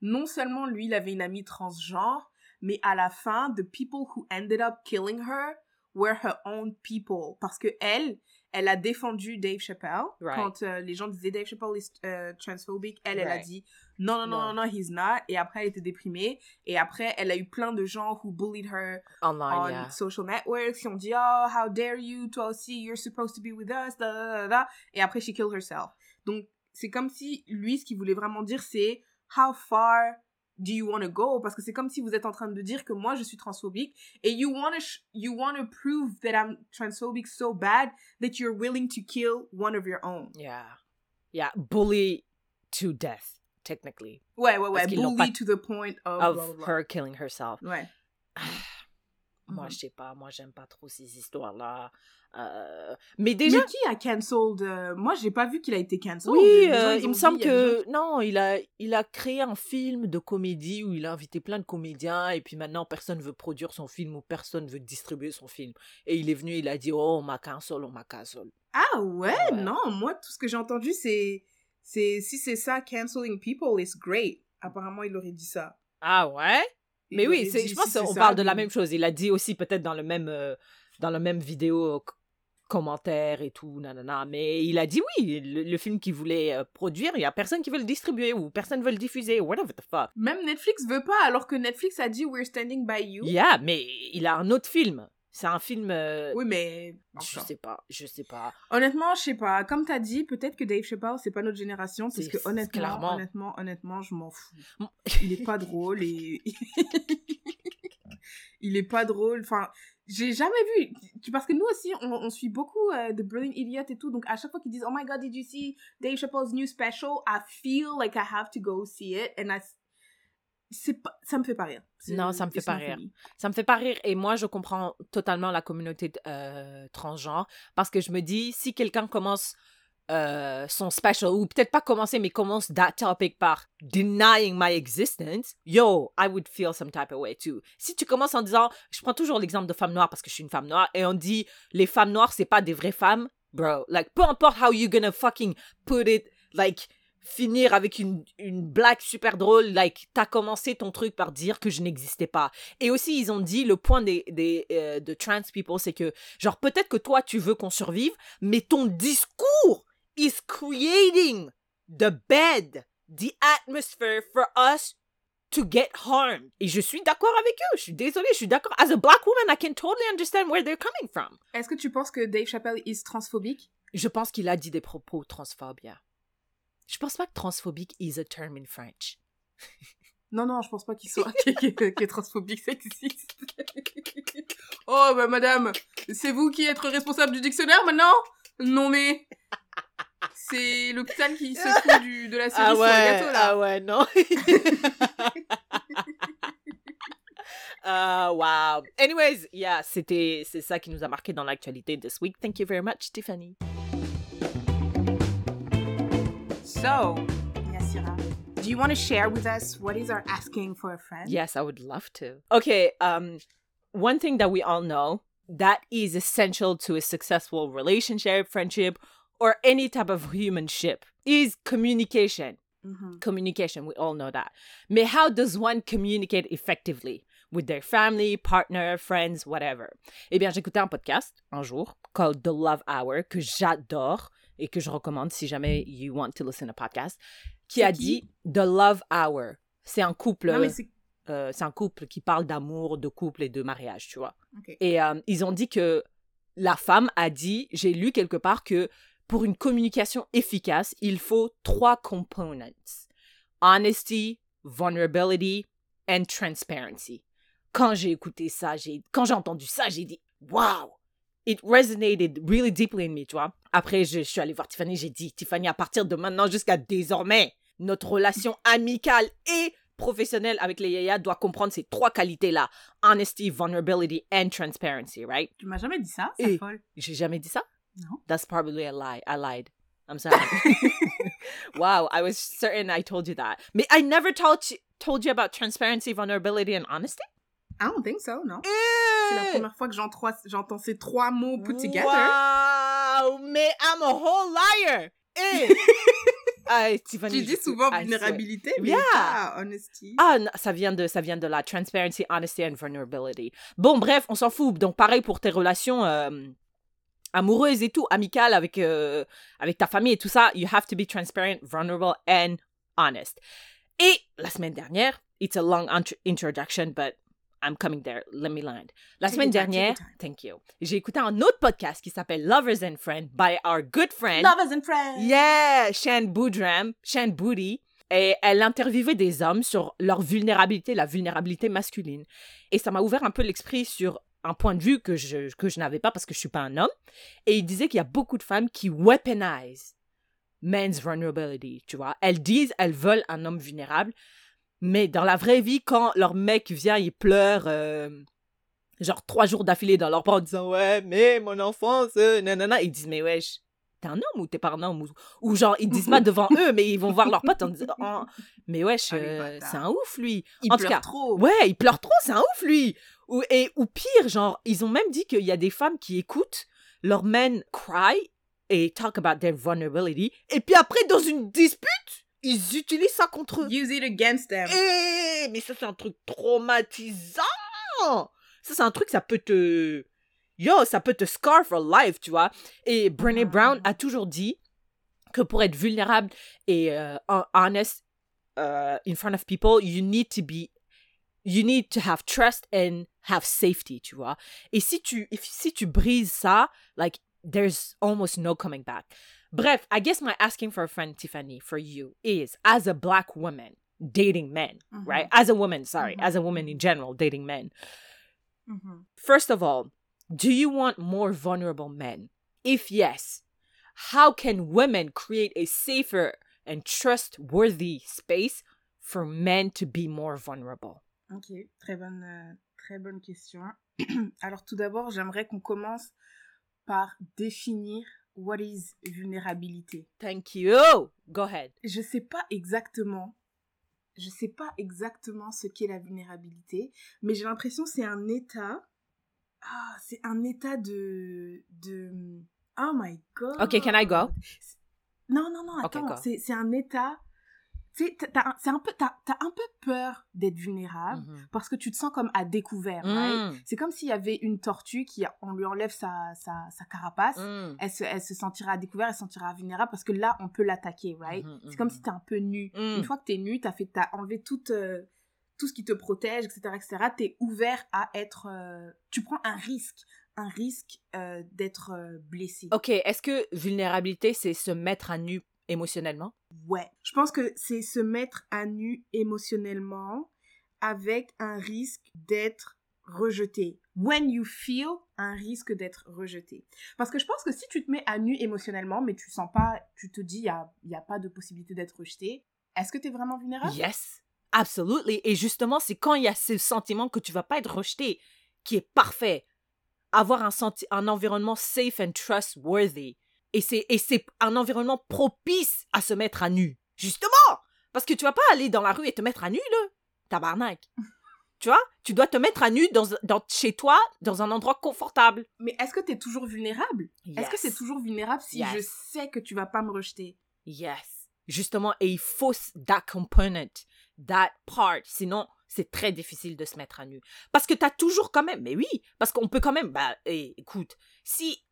non seulement lui, il avait une amie transgenre, mais à la fin, the people who ended up killing her were her own people. Parce que elle, elle a défendu Dave Chappelle. Right. Quand euh, les gens disaient Dave Chappelle is euh, transphobic, elle, elle a dit non, non, non, Non. non, he's not. Et après, elle était déprimée. Et après, elle a eu plein de gens who bullied her Online, on yeah. social networks qui ont dit oh how dare you? Toi aussi you're supposed to be with us da, da, da, da. et après she killed herself donc c'est comme si lui ce qu'il voulait vraiment dire c'est how far do you want to go? Parce que c'est comme si vous êtes en train de dire que moi je suis transphobique et you want to you want to prove that I'm transphobic so bad that you're willing to kill one of your own Yeah. Yeah. Bully to death, technically. ouais ouais ouais bully pas- to the point of, Of her killing herself. [sighs] ouais Moi, Mhm. je sais pas. Moi, j'aime pas trop ces histoires-là. Euh, Mais déjà. mais qui a cancelled euh, moi j'ai pas vu qu'il a été cancelled Oui, gens, euh, il me semble gens que non, il a il a créé un film de comédie où il a invité plein de comédiens et puis maintenant personne veut produire son film ou personne veut distribuer son film et il est venu, il a dit oh on m'a cancel, on m'a cancel. Ah ouais, Ouais. non, moi tout ce que j'ai entendu c'est c'est si c'est ça canceling people is great. Apparemment il aurait dit ça. Ah ouais? Il Mais oui, je pense si qu'on parle de la même chose. Il a dit aussi peut-être dans le même euh, dans le même vidéo euh, commentaires et tout, nanana. Mais il a dit oui, le, le film qu'il voulait euh, produire, il y a personne qui veut le distribuer ou personne veut le diffuser, whatever the fuck. Même Netflix veut pas, alors que Netflix a dit We're standing by you. Yeah, mais il a un autre film. C'est un film. euh, Oui, mais. Je sais pas, je sais pas. Honnêtement, je sais pas. Comme t'as dit, peut-être que Dave Chappelle, c'est pas notre génération, parce que honnêtement, clairement. honnêtement, honnêtement, je m'en fous. Il est pas drôle et. [laughs] il est pas drôle. Enfin, j'ai jamais vu. Parce que nous aussi, on, on suit beaucoup euh, The Brilliant Idiot et tout. Donc, à chaque fois qu'ils disent, Oh my god, did you see Dave Chappelle's new special? I feel like I have to go see it. And I. C'est pas, ça me fait pas rire. Non, ça me fait it's pas not rire. Ça me fait pas rire et moi je comprends totalement la communauté euh, transgenre parce que je me dis si quelqu'un commence euh, son special ou peut-être pas commencer mais commence that topic par denying my existence, yo, I would feel some type of way too. Si tu commences en disant, je prends toujours l'exemple de femme noire parce que je suis une femme noire et on dit les femmes noires c'est pas des vraies femmes, bro, like peu importe how you gonna fucking put it, like finir avec une, une blague super drôle, like, t'as commencé ton truc par dire que je n'existais pas. Et aussi, ils ont dit, le point des, des, euh, de trans people, c'est que, genre, peut-être que toi, tu veux qu'on survive, mais ton discours is creating the bed, the atmosphere for us to get harmed. Et je suis d'accord avec eux. Je suis désolée, je suis d'accord. As a black woman, I can totally understand where they're coming from. Est-ce que tu penses que Dave Chappelle is transphobique? Je pense qu'il a dit des propos transphobes, yeah. Je pense pas que transphobique is a term in French. Non, non, je pense pas qu'il soit [laughs] est transphobique sexiste. oh, bah madame, c'est vous qui êtes responsable du dictionnaire maintenant? Non mais... C'est l'hôpital qui se fout du, de la cerise sur le gâteau, là. ah ouais, non. Uh, [laughs] wow. Anyways, yeah, c'était c'est ça qui nous a marqué dans l'actualité this week. Thank you very much, Tiffany. So, Yassira, do you want to share with us what is our asking for a friend? Yes, I would love to. Okay, um one thing that we all know that is essential to a successful relationship, friendship, or any type of human ship is communication. Mhm. communication. We all know that. Mais how does one communicate effectively with their family, partner, friends, whatever? Eh bien, j'écoutais un podcast un jour called The Love Hour que j'adore et que je recommande si jamais you want to listen to podcast qui a qui? dit The Love Hour. C'est un couple Non mais c'est... euh, c'est un couple qui parle d'amour, de couple et de mariage, tu vois. Et euh, ils ont dit que la femme a dit, j'ai lu quelque part que pour une communication efficace, il faut trois components. Honesty, vulnerability and transparency. Quand j'ai écouté ça, j'ai quand j'ai entendu ça, j'ai dit wow. It resonated really deeply in me, tu vois. Après, je, je suis allée voir Tiffany, j'ai dit Tiffany, à partir de maintenant jusqu'à désormais, notre relation amicale et professionnelle avec les yaya doit comprendre ces trois qualités-là. Honesty, vulnerability and transparency, right? Tu m'as jamais dit ça, c'est folle. J'ai jamais dit ça? Non. That's probably a lie. I lied. I'm sorry. [laughs] wow, I was certain I told you that. Mais I never told you, told you about transparency, vulnerability and honesty? I don't think so, non. C'est la Eh! première fois que j'entends ces trois mots put together. Wow, mais I'm a whole liar. [laughs] Tiffany, Tu dis souvent I swear. vulnérabilité, mais Yeah. pas honesty. Ah, non, ça vient de ça vient de la transparency, honesty and vulnerability. Bon, bref, on s'en fout. Donc pareil pour tes relations euh, amoureuses et tout, amicales avec euh, avec ta famille et tout ça, you have to be transparent, vulnerable and honest. Et la semaine dernière, it's a long int- introduction, but I'm coming there. Let me land. La semaine dernière, thank you. J'ai écouté un autre podcast qui s'appelle Lovers and Friends by our good friend Lovers and friends. Yeah, Shan Boodram, Shan Booty. Et elle interviewait des hommes sur leur vulnérabilité, la vulnérabilité masculine. Et ça m'a ouvert un peu l'esprit sur un point de vue que je, que je n'avais pas parce que je suis pas un homme. Et il disait qu'il y a beaucoup de femmes qui weaponize men's vulnerability, tu vois. Elles disent, elles veulent un homme vulnérable. Mais dans la vraie vie, quand leur mec vient, il pleure, euh, genre trois jours d'affilée dans leur bras en disant Ouais, mais mon enfance, euh, nanana, ils disent Mais wesh, t'es un homme ou t'es pas un homme? Ou, ou genre, ils disent pas devant [laughs] eux, mais ils vont voir leurs potes en disant Oh, Mais wesh, euh, c'est un ouf lui. Il en tout cas, trop. Ouais, il pleure trop, c'est un ouf lui. Ou, et, ou pire, genre, ils ont même dit qu'il y a des femmes qui écoutent leur men cry et talk about their vulnerability. Et puis après, dans une dispute, ils utilisent ça contre eux. Use it against them. Eh, mais ça, c'est un truc traumatisant. Ça, c'est un truc, ça peut te. yo, ça peut te scar for life, tu vois. Et Brené Ah. Brown a toujours dit que pour être vulnérable et hon- honest uh, in front of people, you need to be, you need to have trust and have safety, tu vois. Et si tu, if- si tu brises ça, like, there's almost no coming back. Bref, I guess my asking for a friend, Tiffany, for you is as a black woman dating men, Mhm. right? As a woman, sorry, Mhm. as a woman in general dating men. Mhm. First of all, do you want more vulnerable men? If yes, how can women create a safer and trustworthy space for men to be more vulnerable? Ok, très bonne, euh, très bonne question. [clears throat] Alors tout d'abord, j'aimerais qu'on commence par définir what is vulnérabilité. Thank you. Go ahead. Je sais pas exactement, je sais pas exactement ce qu'est la vulnérabilité, mais j'ai l'impression que c'est un état, ah, c'est un état de, de, oh my god. Okay, can I go? Non, non, non, Ok, attends, c'est c'est un état, tu t'as un- c'est un peu, un peu peur d'être vulnérable Mhm. parce que tu te sens comme à découvert, right? Mm. C'est comme s'il y avait une tortue qui, on lui enlève sa, sa, sa carapace, Mm. elle, se, elle se sentira à découvert, elle se sentira vulnérable parce que là, on peut l'attaquer, right? Mhm, C'est comme mhm. si t'es un peu nu. Une fois que t'es nu, t'as fait, t'as enlevé tout, euh, tout ce qui te protège, etc., etc., t'es ouvert à être, euh, tu prends un risque, un risque euh, d'être blessé. Ok, est-ce que vulnérabilité, c'est se mettre à nu émotionnellement? Ouais. Je pense que c'est se mettre à nu émotionnellement avec un risque d'être rejeté. When you feel un risque d'être rejeté. Parce que je pense que si tu te mets à nu émotionnellement, mais tu sens pas, tu te dis, il n'y a, y a pas de possibilité d'être rejeté, est-ce que tu es vraiment vulnérable? Yes, absolutely. Et justement, c'est quand il y a ce sentiment que tu vas pas être rejeté qui est parfait. Avoir un, senti- un environnement safe and trustworthy. Et c'est, et c'est un environnement propice à se mettre à nu. Justement! Parce que tu vas pas aller dans la rue et te mettre à nu, là. Tabarnak. [laughs] tu vois? Tu dois te mettre à nu dans, dans, chez toi, dans un endroit confortable. Mais est-ce que tu es toujours vulnérable? Est-ce que c'est toujours vulnérable si Yes. je sais que tu vas pas me rejeter? Yes. Justement, et il faut that component, that part. Sinon, c'est très difficile de se mettre à nu. Parce que tu as toujours quand même, mais oui, parce qu'on peut quand même, bah, eh, écoute, si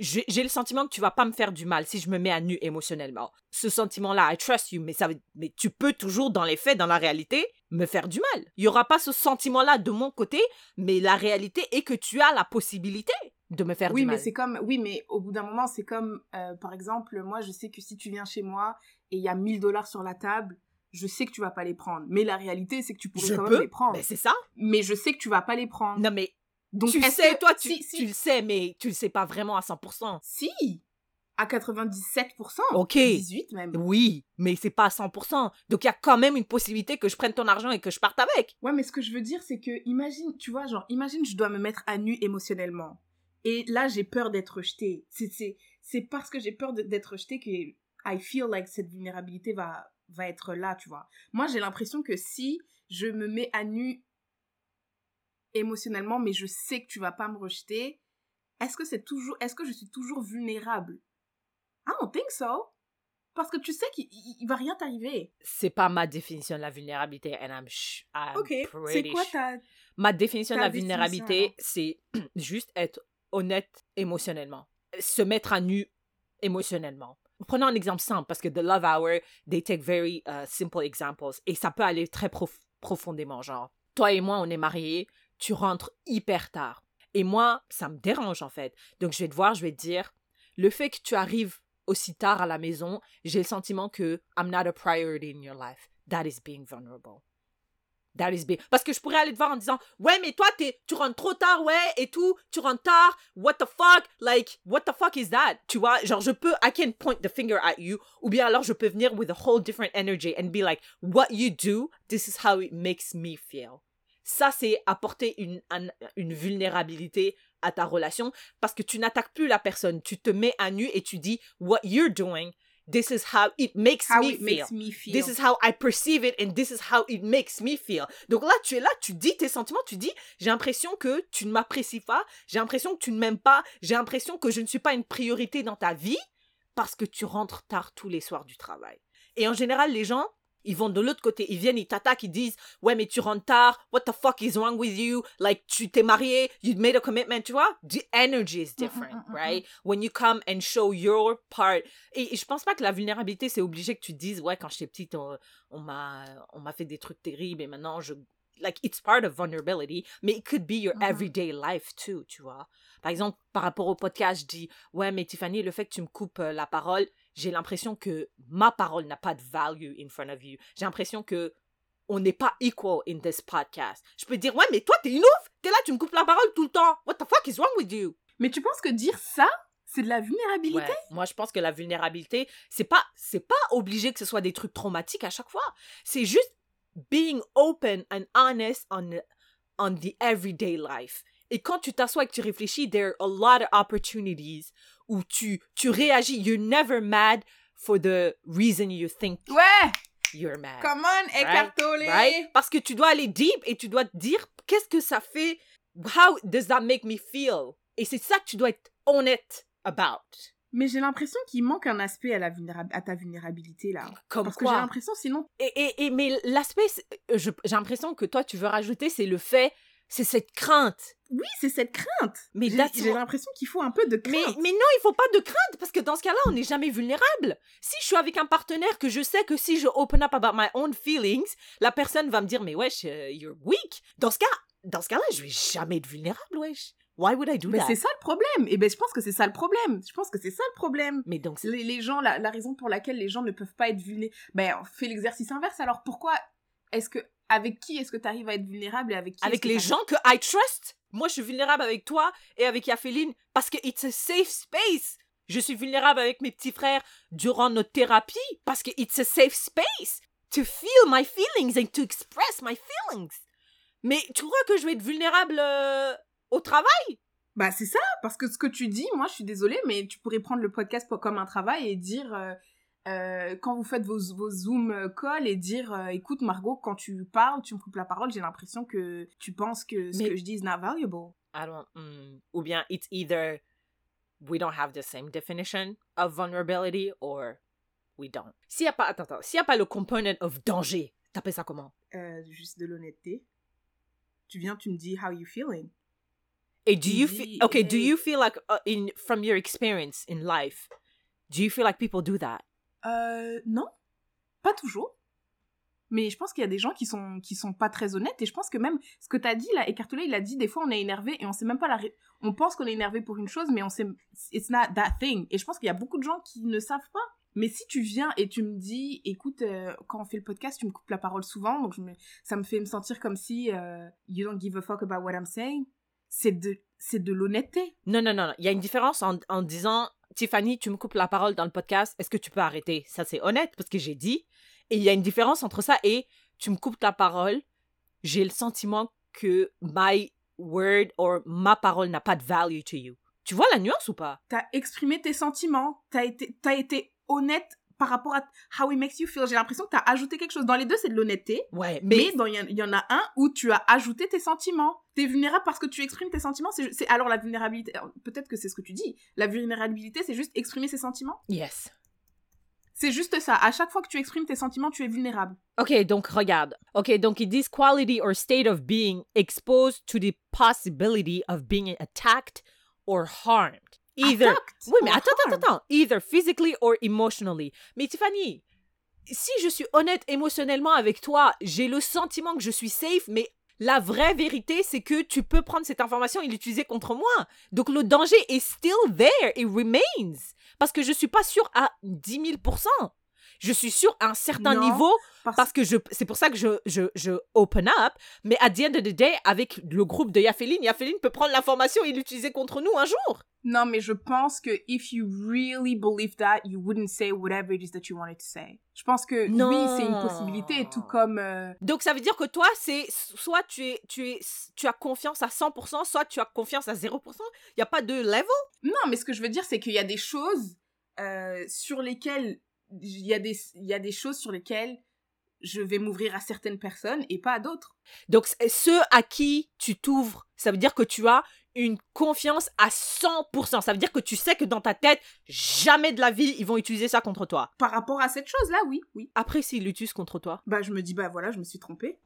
j'ai le sentiment que tu vas pas me faire du mal si je me mets à nu émotionnellement, ce sentiment-là, I trust you, mais, ça, mais tu peux toujours, dans les faits, dans la réalité, me faire du mal. Il y aura pas ce sentiment-là de mon côté, mais la réalité est que tu as la possibilité de me faire Oui, du mais mal. c'est comme, oui, mais au bout d'un moment, c'est comme, euh, par exemple, moi, je sais que si tu viens chez moi et il y a 1000 dollars sur la table, je sais que tu vas pas les prendre. Mais la réalité, c'est que tu pourrais Je quand peux, même les prendre. mais c'est ça. Mais je sais que tu vas pas les prendre. Non, mais Donc, tu sais, que- toi, tu, si, si, tu le sais, mais tu le sais pas vraiment à 100%. si, à 97%, Ok. 18 même. Oui, mais c'est pas à 100%. Donc il y a quand même une possibilité que je prenne ton argent et que je parte avec. Ouais, mais ce que je veux dire, c'est que, imagine, tu vois, genre, imagine, je dois me mettre à nu émotionnellement. Et là, j'ai peur d'être rejetée. C'est, c'est, c'est parce que j'ai peur d'être rejetée que I feel like cette vulnérabilité va, va être là, tu vois. Moi, j'ai l'impression que si je me mets à nu émotionnellement, mais je sais que tu vas pas me rejeter, est-ce que c'est toujours, est-ce que je suis toujours vulnérable? I don't think so. Parce que tu sais qu'il il- il va rien t'arriver. C'est pas ma définition de la vulnérabilité and I'm, sh- I'm Ok, c'est pretty quoi ta... Ma définition de la vulnérabilité, c'est [clears throat] juste être honnête émotionnellement. Se mettre à nu émotionnellement. Prenons un exemple simple, parce que The Love Hour, they take very uh, simple examples. Et ça peut aller très prof- profondément, genre. Toi et moi, on est mariés, tu rentres hyper tard. Et moi, ça me dérange, en fait. Donc, je vais te voir, je vais te dire, le fait que tu arrives aussi tard à la maison, j'ai le sentiment que I'm not a priority in your life. That is being vulnerable. That is being... Parce que je pourrais aller te voir en disant, ouais, mais toi, t'es, tu rentres trop tard, ouais, et tout, tu rentres tard, what the fuck, like, what the fuck is that? Tu vois, genre, je peux, I can point the finger at you, ou bien alors je peux venir with a whole different energy and be like, what you do, this is how it makes me feel. Ça, c'est apporter une, un- une vulnérabilité à ta relation parce que tu n'attaques plus la personne. Tu te mets à nu et tu dis, what you're doing, this is how it makes How me it feel. makes me feel. This is how I perceive it and this is how it makes me feel. Donc là, tu es là, tu dis tes sentiments, tu dis, j'ai l'impression que tu ne m'apprécies pas, j'ai l'impression que tu ne m'aimes pas, j'ai l'impression que je ne suis pas une priorité dans ta vie parce que tu rentres tard tous les soirs du travail. Et en général, les gens, ils vont de l'autre côté. Ils viennent, ils t'attaquent, ils disent Ouais, mais tu rentres tard. What the fuck is wrong with you? Like, tu t'es marié, you made a commitment, tu vois? The energy is different, mm, mm, right? When you come and show your part. Et, et je pense pas que la vulnérabilité, c'est obligé que tu dises Ouais, quand j'étais petite, on, on m'a fait des trucs terribles et maintenant je. Like, it's part of vulnerability, mais it could be your everyday life too, tu vois? Par exemple, par rapport au podcast, je dis Ouais, mais Tiffany, le fait que tu me coupes euh, la parole, j'ai l'impression que ma parole n'a pas de value in front of you. J'ai l'impression que on n'est pas equal in this podcast. Je peux dire, ouais, mais toi, t'es une ouf. T'es là, tu me coupes la parole tout le temps. What the fuck is wrong with you? Mais tu penses que dire ça, c'est de la vulnérabilité? Ouais. Moi, je pense que la vulnérabilité, c'est pas, c'est pas obligé que ce soit des trucs traumatiques à chaque fois. C'est juste being open and honest on, on the everyday life. Et quand tu t'assois et que tu réfléchis, there are a lot of opportunities où tu, tu réagis. You're never mad for the reason you think Ouais, you're mad. come on, Eckhart Tolle. right? Parce que tu dois aller deep et tu dois te dire qu'est-ce que ça fait, how does that make me feel? Et c'est ça que tu dois être honnête about. Mais j'ai l'impression qu'il manque un aspect à, la vulnéra- à ta vulnérabilité là. Comme Parce que j'ai l'impression sinon. Et, et, et- mais l'aspect, j'ai l'impression que toi, tu veux rajouter, c'est le fait, c'est cette crainte. Oui, c'est cette crainte. Mais J'ai l'impression qu'il faut un peu de crainte. mais non, il faut pas de crainte, parce que dans ce cas-là, on n'est jamais vulnérable. Si je suis avec un partenaire que je sais que si je open up about my own feelings, la personne va me dire, mais wesh, euh, you're weak. Dans ce cas, dans ce cas-là, je vais jamais être vulnérable, wesh. Why would I do Mais that? c'est ça le problème. Et ben je pense que c'est ça le problème. Je pense que c'est ça le problème. Mais donc, Les, les gens, la, la raison pour laquelle les gens ne peuvent pas être vulnérables. Ben, on fait l'exercice inverse. Alors pourquoi est-ce que. Avec qui est-ce que tu arrives à être vulnérable et avec qui avec les gens que I trust? Moi, je suis vulnérable avec toi et avec Yaféline parce que it's a safe space. Je suis vulnérable avec mes petits frères durant notre thérapie parce que it's a safe space to feel my feelings and to express my feelings. Mais tu crois que je vais être vulnérable euh, au travail? Bah c'est ça, parce que ce que tu dis, moi je suis désolée, mais tu pourrais prendre le podcast comme un travail et dire, euh, euh, quand vous faites vos, vos Zoom euh, calls et dire, euh, écoute Margot, quand tu parles, tu me coupes la parole, j'ai l'impression que tu penses que ce Mais- que je dis is not valuable. I don't. mm, ou bien it's either we don't have the same definition of vulnerability or we don't. S'il n'y a pas, attends, attends, s'il n'y a pas le component of danger, t'appelles ça comment? Euh, juste de l'honnêteté. Tu viens, tu me dis, how you feeling? And do you feel okay? Do you feel like uh, in from your experience in life, do you feel like people do that? Euh, non, pas toujours. Mais je pense qu'il y a des gens qui sont qui sont pas très honnêtes et je pense que même ce que t'as dit là, Écartelé, il a dit des fois on est énervé et on sait même pas la on pense qu'on est énervé pour une chose mais on sait it's not that thing et je pense qu'il y a beaucoup de gens qui ne savent pas. Mais si tu viens et tu me dis écoute euh, quand on fait le podcast tu me coupes la parole souvent donc ça me fait me sentir comme si euh, you don't give a fuck about what I'm saying, c'est de c'est de l'honnêteté. Non, non, non, non. Il y a une différence en, en disant Tiffany, tu me coupes la parole dans le podcast. Est-ce que tu peux arrêter? Ça, c'est honnête parce que j'ai dit. Et il y a une différence entre ça et tu me coupes la parole. J'ai le sentiment que my word or ma parole n'a pas de value to you. Tu vois la nuance ou pas? T'as exprimé tes sentiments, t'as été, t'as été honnête par rapport à how it makes you feel. J'ai l'impression que t'as ajouté quelque chose. Dans les deux, c'est de l'honnêteté. Ouais, Mais mais, il y, en- il y en a un où tu as ajouté tes sentiments. T'es vulnérable parce que tu exprimes tes sentiments. C'est, alors la vulnérabilité, alors, peut-être que c'est ce que tu dis. La vulnérabilité, c'est juste exprimer ses sentiments. yes. C'est juste ça. À chaque fois que tu exprimes tes sentiments, tu es vulnérable. Ok, donc regarde. Ok, donc ils disent quality or state of being exposed to the possibility of being attacked or harmed. Either. Attacked? Oui, mais or attends, attends, attends. Either physically or emotionally. Mais Tiffany, si je suis honnête émotionnellement avec toi, j'ai le sentiment que je suis safe, mais la vraie vérité, c'est que tu peux prendre cette information et l'utiliser contre moi. Donc le danger est still there, it remains. Parce que je suis pas sûre à 10 000 Je suis sûre à un certain Non, niveau Parce, parce que je, c'est pour ça que je, je, je open up. Mais at the end of the day, avec le groupe de Yaféline, Yaféline peut prendre l'information et l'utiliser contre nous un jour. Non, mais je pense que if you really believe that, you wouldn't say whatever it is that you wanted to say. Je pense que Non. oui, c'est une possibilité, tout comme... euh, Donc ça veut dire que toi, c'est soit tu es, tu es, tu as confiance à 100%, soit tu as confiance à 0%. Il y a pas de level. Non, mais ce que je veux dire, c'est qu'il y a des choses euh, sur lesquelles il y a des il y a des choses sur lesquelles je vais m'ouvrir à certaines personnes et pas à d'autres. Donc, ceux à qui tu t'ouvres, ça veut dire que tu as une confiance à 100%. Ça veut dire que tu sais que dans ta tête, jamais de la vie, ils vont utiliser ça contre toi. Par rapport à cette chose-là, oui, oui. Après, s'ils l'utilisent contre toi? Bah, je me dis, bah voilà, je me suis trompée.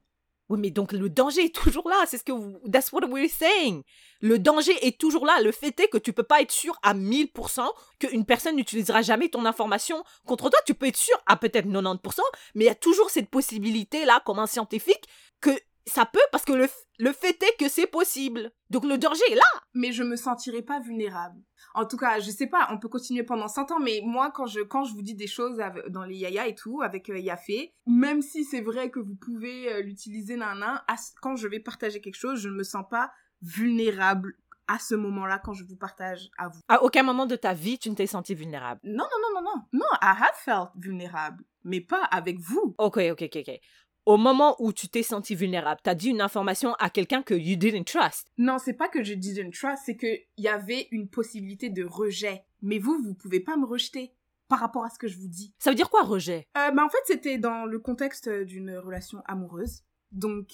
Oui, mais donc le danger est toujours là. C'est ce que vous... That's what we're saying. Le danger est toujours là. Le fait est que tu peux pas être sûr à 1000% qu'une personne n'utilisera jamais ton information contre toi. Tu peux être sûr à peut-être 90%, mais il y a toujours cette possibilité-là, comme un scientifique, que ça peut, parce que le, le fait est que c'est possible. Donc le danger est là. Mais je me sentirais pas vulnérable. En tout cas, je sais pas, on peut continuer pendant 100 ans, mais moi, quand je, quand je vous dis des choses dans les yaya et tout, avec euh, Yafé, même si c'est vrai que vous pouvez euh, l'utiliser, nan, nan, quand je vais partager quelque chose, je ne me sens pas vulnérable à ce moment-là quand je vous partage à vous. À aucun moment de ta vie, tu ne t'es senti vulnérable. Non, non, non, non, non. Non, I have felt vulnérable, mais pas avec vous. Ok, ok, ok, ok. Au moment où tu t'es senti vulnérable, tu as dit une information à quelqu'un que you didn't trust. Non, c'est pas que je didn't trust, c'est qu'il y avait une possibilité de rejet. Mais vous, vous pouvez pas me rejeter par rapport à ce que je vous dis. Ça veut dire quoi, rejet? Euh, bah, en fait, c'était dans le contexte d'une relation amoureuse. Donc,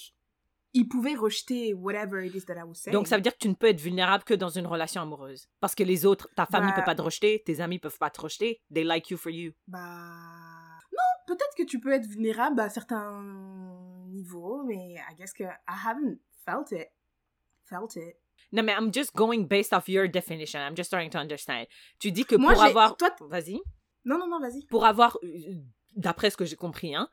il pouvait rejeter whatever it is that I was saying. Donc, ça veut dire que tu ne peux être vulnérable que dans une relation amoureuse. Parce que les autres, ta famille Bah- peut pas te rejeter, tes amis peuvent pas te rejeter. They like you for you. Bah... Peut-être que tu peux être vulnérable à certains niveaux, mais I guess que I haven't felt it. Felt it. Non, mais I'm just going based off your definition. I'm just trying to understand. Tu dis que Moi, pour avoir... toi- Vas-y. Non, non, non, vas-y. Pour avoir... euh, D'après ce que j'ai compris, hein,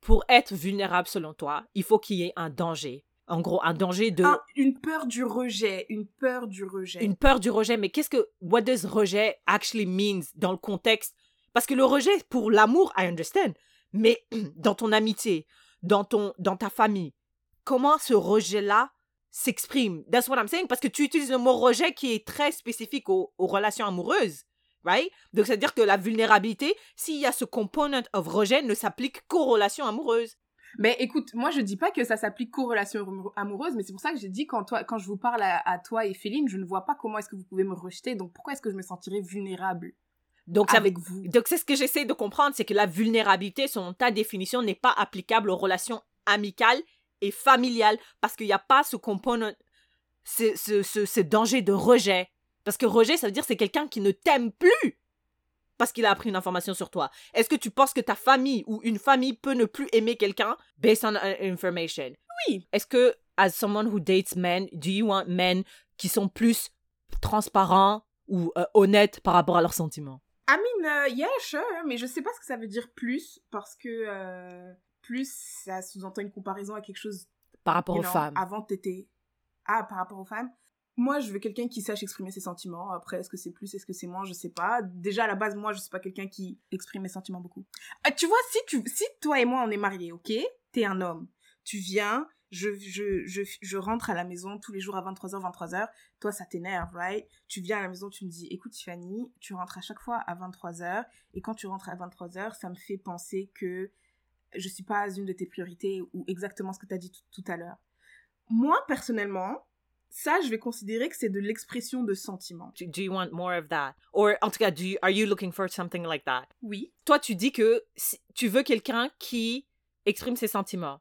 pour être vulnérable selon toi, il faut qu'il y ait un danger. En gros, un danger de... Ah, une peur du rejet. Une peur du rejet. une peur du rejet. Mais qu'est-ce que what does rejet actually means dans le contexte Parce que le rejet pour l'amour, I understand. Mais [clears throat] dans ton amitié, dans ton dans ta famille, comment ce rejet-là s'exprime? That's what I'm saying. Parce que tu utilises le mot rejet qui est très spécifique aux, relations amoureuses. Right? Donc, c'est-à-dire que la vulnérabilité, s'il y a ce component of rejet, ne s'applique qu'aux relations amoureuses. Mais écoute, moi je dis pas que ça s'applique qu'aux relations amour- amoureuses, mais c'est pour ça que j'ai dit quand, toi, quand je vous parle à, à toi et Féline, je ne vois pas comment est-ce que vous pouvez me rejeter, donc pourquoi est-ce que je me sentirais vulnérable? Donc, ça veut- avec vous Donc, c'est ce que j'essaie de comprendre, c'est que la vulnérabilité, selon ta définition, n'est pas applicable aux relations amicales et familiales parce qu'il n'y a pas ce component, ce, ce, ce, ce danger de rejet. Parce que rejet, ça veut dire c'est quelqu'un qui ne t'aime plus parce qu'il a appris une information sur toi. Est-ce que tu penses que ta famille ou une famille peut ne plus aimer quelqu'un based on uh, information? Oui. Est-ce que, as someone who dates men, do you want men qui sont plus transparents ou euh, honnêtes par rapport à leurs sentiments? I mean, uh, yeah, sure, mais je sais pas ce que ça veut dire plus, parce que euh, plus, ça sous-entend une comparaison à quelque chose Par rapport aux femmes. Avant, t'étais. Ah, par rapport aux femmes. Moi, je veux quelqu'un qui sache exprimer ses sentiments. Après, est-ce que c'est plus, est-ce que c'est moins, je sais pas. Déjà, à la base, moi, je suis pas quelqu'un qui exprime mes sentiments beaucoup. Euh, tu vois, si, tu, si toi et moi, on est mariés, ok? T'es un homme. Tu viens, je, je, je, je rentre à la maison tous les jours à 23h, 23h. Toi, ça t'énerve, right? Tu viens à la maison, tu me dis, écoute, Tiffany, tu rentres à chaque fois à 23h. Et quand tu rentres à 23h, ça me fait penser que je suis pas une de tes priorités ou exactement ce que tu as dit tout- à l'heure. Moi, personnellement, ça, je vais considérer que c'est de l'expression de sentiments. Do, do you want more of that? Or, en tout cas, do you- are you looking for something like that? Oui. Toi, tu dis que si- tu veux quelqu'un qui exprime ses sentiments.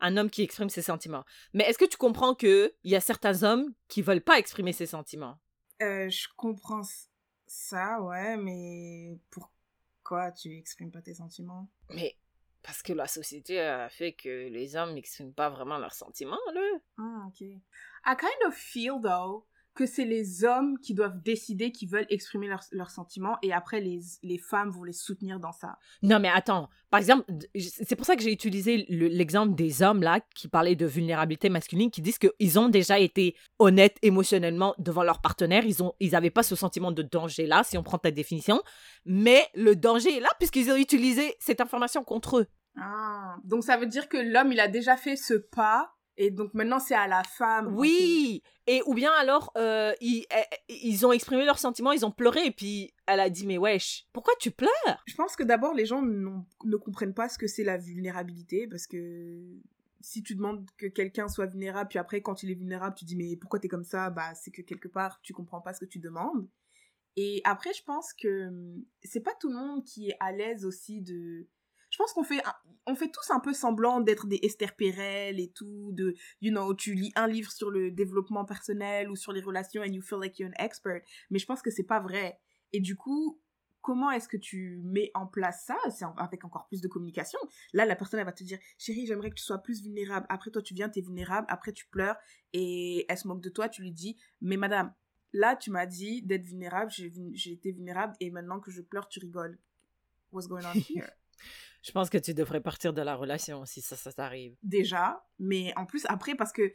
Un homme qui exprime ses sentiments. Mais est-ce que tu comprends que il y a certains hommes qui veulent pas exprimer ses sentiments? Euh, je comprends ça, ouais, mais pourquoi tu exprimes pas tes sentiments? Mais parce que la société a fait que les hommes n'expriment pas vraiment leurs sentiments, là. Ah, ok. I kind of feel, though, que c'est les hommes qui doivent décider qu'ils veulent exprimer leurs, sentiments et après les, les femmes vont les soutenir dans ça. Non, mais attends. Par exemple, c'est pour ça que j'ai utilisé le- l'exemple des hommes, là, qui parlaient de vulnérabilité masculine, qui disent qu'ils ont déjà été honnêtes émotionnellement devant leur partenaire. Ils ont, ils avaient pas ce sentiment de danger-là, si on prend ta définition. Mais le danger est là, puisqu'ils ont utilisé cette information contre eux. Ah, donc ça veut dire que l'homme, il a déjà fait ce pas et donc maintenant c'est à la femme. Oui! Et ou bien alors, euh, ils, eh, ils ont exprimé leurs sentiments, ils ont pleuré, et puis elle a dit, mais wesh, pourquoi tu pleures? Je pense que d'abord, les gens ne comprennent pas ce que c'est la vulnérabilité parce que si tu demandes que quelqu'un soit vulnérable, puis après, quand il est vulnérable, tu dis mais pourquoi t'es comme ça? Bah, c'est que quelque part, tu comprends pas ce que tu demandes. Et après, je pense que hum, c'est pas tout le monde qui est à l'aise aussi de. Je pense qu'on fait, on fait tous un peu semblant d'être des Esther Perel et tout, de, you know, tu lis un livre sur le développement personnel ou sur les relations and you feel like you're an expert. Mais je pense que c'est pas vrai. Et du coup, comment est-ce que tu mets en place ça? C'est avec encore plus de communication. Là, la personne, va te dire, chérie, j'aimerais que tu sois plus vulnérable. Après, toi, tu viens, t'es vulnérable. Après, tu pleures et elle se moque de toi. Tu lui dis, mais madame, là, tu m'as dit d'être vulnérable. J'ai été vulnérable et maintenant que je pleure, tu rigoles. What's going on here? [laughs] Je pense que tu devrais partir de la relation si ça, ça t'arrive. Déjà, mais en plus, après, parce que,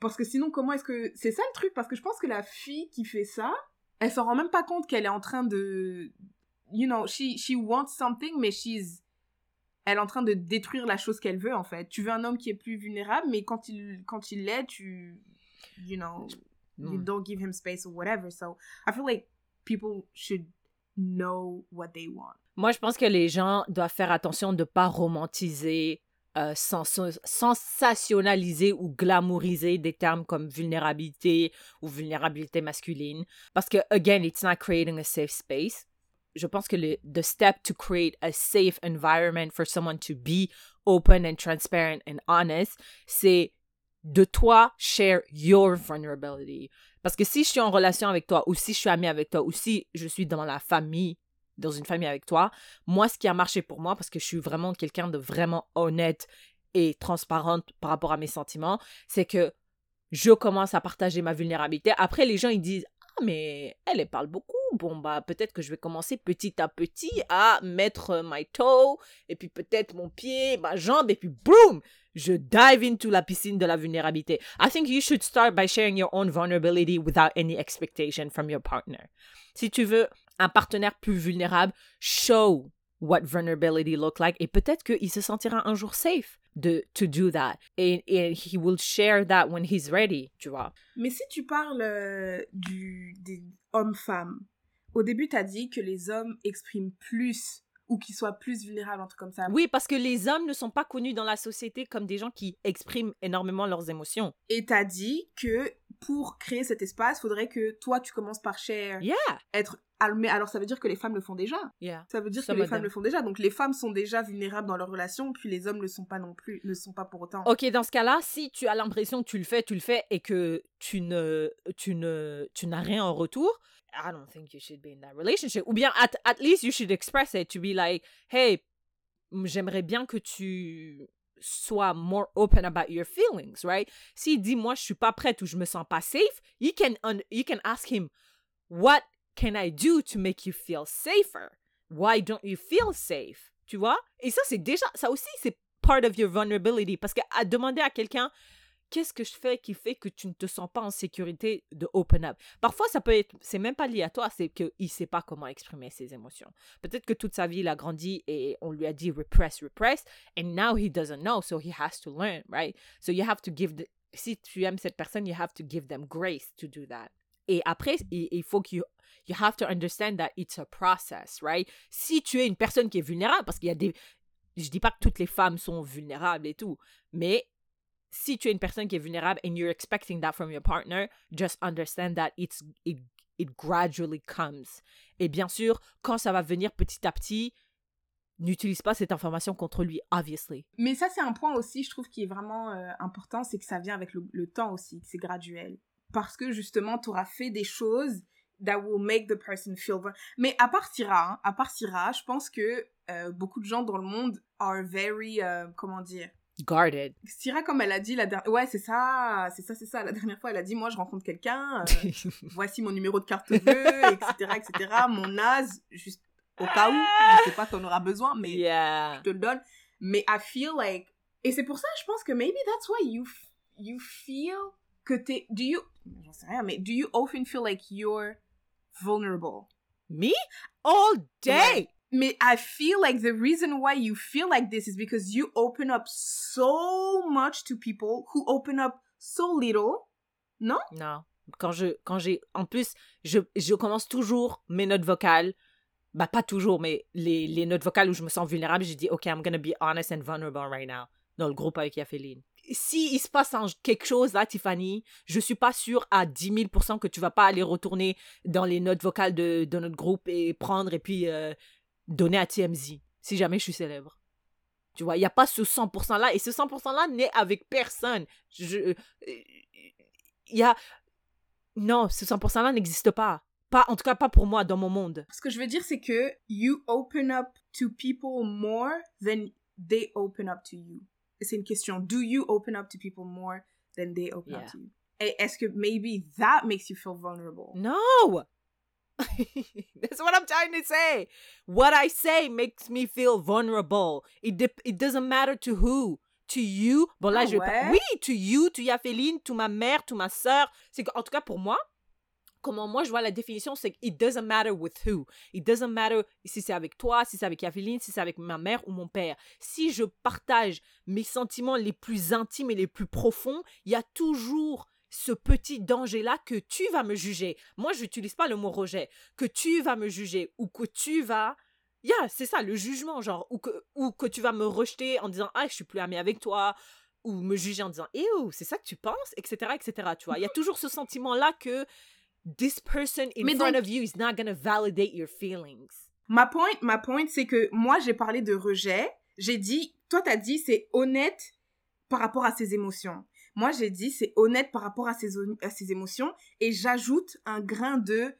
parce que sinon, comment est-ce que... C'est ça le truc, parce que je pense que la fille qui fait ça, elle s'en rend même pas compte qu'elle est en train de, you know, she, she wants something, mais she's, elle est en train de détruire la chose qu'elle veut, en fait. Tu veux un homme qui est plus vulnérable, mais quand il, quand il l'est, tu, you know, you don't give him space or whatever. So, I feel like people should know what they want. Moi, je pense que les gens doivent faire attention de ne pas romantiser, euh, sensationnaliser ou glamouriser des termes comme vulnérabilité ou vulnérabilité masculine. Parce que, again, it's not creating a safe space je pense que le the step to create a safe environment for someone to be open and transparent and honest, c'est de toi share your vulnerability. Parce que si je suis en relation avec toi, ou si je suis amie avec toi, ou si je suis dans la famille, dans une famille avec toi, moi, ce qui a marché pour moi, parce que je suis vraiment quelqu'un de vraiment honnête et transparente par rapport à mes sentiments, c'est que je commence à partager ma vulnérabilité. Après, les gens, ils disent, ah, mais elle, elle parle beaucoup bon, bah, peut-être que je vais commencer petit à petit à mettre my toe, et puis peut-être mon pied, ma jambe, et puis boum, je dive into la piscine de la vulnérabilité. I think you should start by sharing your own vulnerability without any expectation from your partner. Si tu veux un partenaire plus vulnérable, show what vulnerability look like, et peut-être qu'il se sentira un jour safe de to do that et, he will share that when he's ready tu vois mais si tu parles euh, du des hommes-femmes au début, tu as dit que les hommes expriment plus ou qu'ils soient plus vulnérables, un truc comme ça. Oui, parce que les hommes ne sont pas connus dans la société comme des gens qui expriment énormément leurs émotions. Et tu as dit que pour créer cet espace, faudrait que toi, tu commences par share, yeah. être mais alors ça veut dire que les femmes le font déjà. Yeah. Ça veut dire que les femmes le font déjà. Donc les femmes sont déjà vulnérables dans leur relation, puis les hommes ne le sont pas non plus, ne sont pas pour autant. Ok, dans ce cas-là, si tu as l'impression que tu le fais, tu le fais et que tu ne, tu ne, tu n'as rien en retour, I don't think you should be in that relationship. Ou bien, at, at least you should express it to be like, hey, j'aimerais bien que tu sois more open about your feelings, right? S'il dit, moi, je suis pas prête ou je me sens pas safe, you can, you can ask him, what can I do to make you feel safer? Why don't you feel safe? Tu vois? Et ça, c'est déjà, ça aussi, c'est part of your vulnerability. Parce qu'à demander à quelqu'un, qu'est-ce que je fais qui fait que tu ne te sens pas en sécurité de open up? Parfois, ça peut être, c'est même pas lié à toi, c'est qu'il ne sait pas comment exprimer ses émotions. Peut-être que toute sa vie, il a grandi et on lui a dit repress, repress, and now he doesn't know, so he has to learn, right? So you have to give, the, si tu aimes cette personne, you have to give them grace to do that. Et après, il, faut que you, you have to understand that it's a process, right? Si tu es une personne qui est vulnérable, parce qu'il y a des, je dis pas que toutes les femmes sont vulnérables et tout, mais si tu es une personne qui est vulnérable and you're expecting that from your partner, just understand that it's it, it gradually comes. Et bien sûr, quand ça va venir petit à petit, n'utilise pas cette information contre lui, obviously. Mais ça, c'est un point aussi, je trouve, qui est vraiment euh, important, c'est que ça vient avec le, le temps aussi, que c'est graduel. Parce que justement, tu auras fait des choses that will make the person feel mais à part Syrah hein, à part Syrah je pense que euh, beaucoup de gens dans le monde are very euh, comment dire? Guarded. Syrah, comme elle a dit la dernière... Ouais, c'est ça, c'est ça, c'est ça. La dernière fois, elle a dit, moi, je rencontre quelqu'un, euh, [laughs] voici mon numéro de carte bleue, etc., etc., mon âge, juste au cas où, je sais pas qu'on aura besoin, mais je te le donne. Mais I feel like... Et c'est pour ça, je pense que maybe that's why you, you feel que t'es... Do you... J'en sais rien, mais do you often feel like you're vulnerable? Me? All day! Mais I feel like the reason why you feel like this is because you open up so much to people who open up so little. Non? Non. Quand je, quand j'ai, en plus, je, je commence toujours mes notes vocales. Bah, pas toujours, mais les, les notes vocales où je me sens vulnérable, j'ai dit, OK, I'm gonna be honest and vulnerable right now. Dans le groupe avec Yafeline. Si il se passe quelque chose là, Tiffany, je suis pas sûre à 10 000% que tu vas pas aller retourner dans les notes vocales de, de notre groupe et prendre et puis euh, donner à TMZ si jamais je suis célèbre. Tu vois, il n'y a pas ce 100%-là. Et ce 100%-là n'est avec personne. Je, euh, il y a... Non, ce 100%-là n'existe pas. Pas, en tout cas, pas pour moi, dans mon monde. Ce que je veux dire, c'est que you open up to people more than they open up to you. C'est une question. Do you open up to people more than they open up to you? Est-ce que maybe that makes you feel vulnerable? No! [laughs] That's what I'm trying to say. What I say makes me feel vulnerable. It, it doesn't matter to who. To you. Bon, là, Ah je ouais? Oui, to you, to Yaféline, to ma mère, to ma soeur. C'est en tout cas pour moi, comment moi je vois la définition, c'est it doesn't matter with who. It doesn't matter si c'est avec toi, si c'est avec Yaféline, si c'est avec ma mère ou mon père. Si je partage mes sentiments les plus intimes et les plus profonds, il y a toujours ce petit danger-là que tu vas me juger. Moi, je n'utilise pas le mot rejet. Que tu vas me juger ou que tu vas... Yeah, c'est ça, le jugement, genre. Ou que, ou que tu vas me rejeter en disant « Ah, je suis plus amie avec toi » ou me juger en disant « Eh, c'est ça que tu penses ?» etc., etc., tu vois. Il y a toujours ce sentiment-là que this person in Mais front donc- of you is not going to validate your feelings. Ma point, ma point, c'est que moi, j'ai parlé de rejet. J'ai dit, toi, t'as dit, c'est honnête par rapport à ses émotions. Moi, j'ai dit, c'est honnête par rapport à ses, à ses émotions. Et j'ajoute un grain de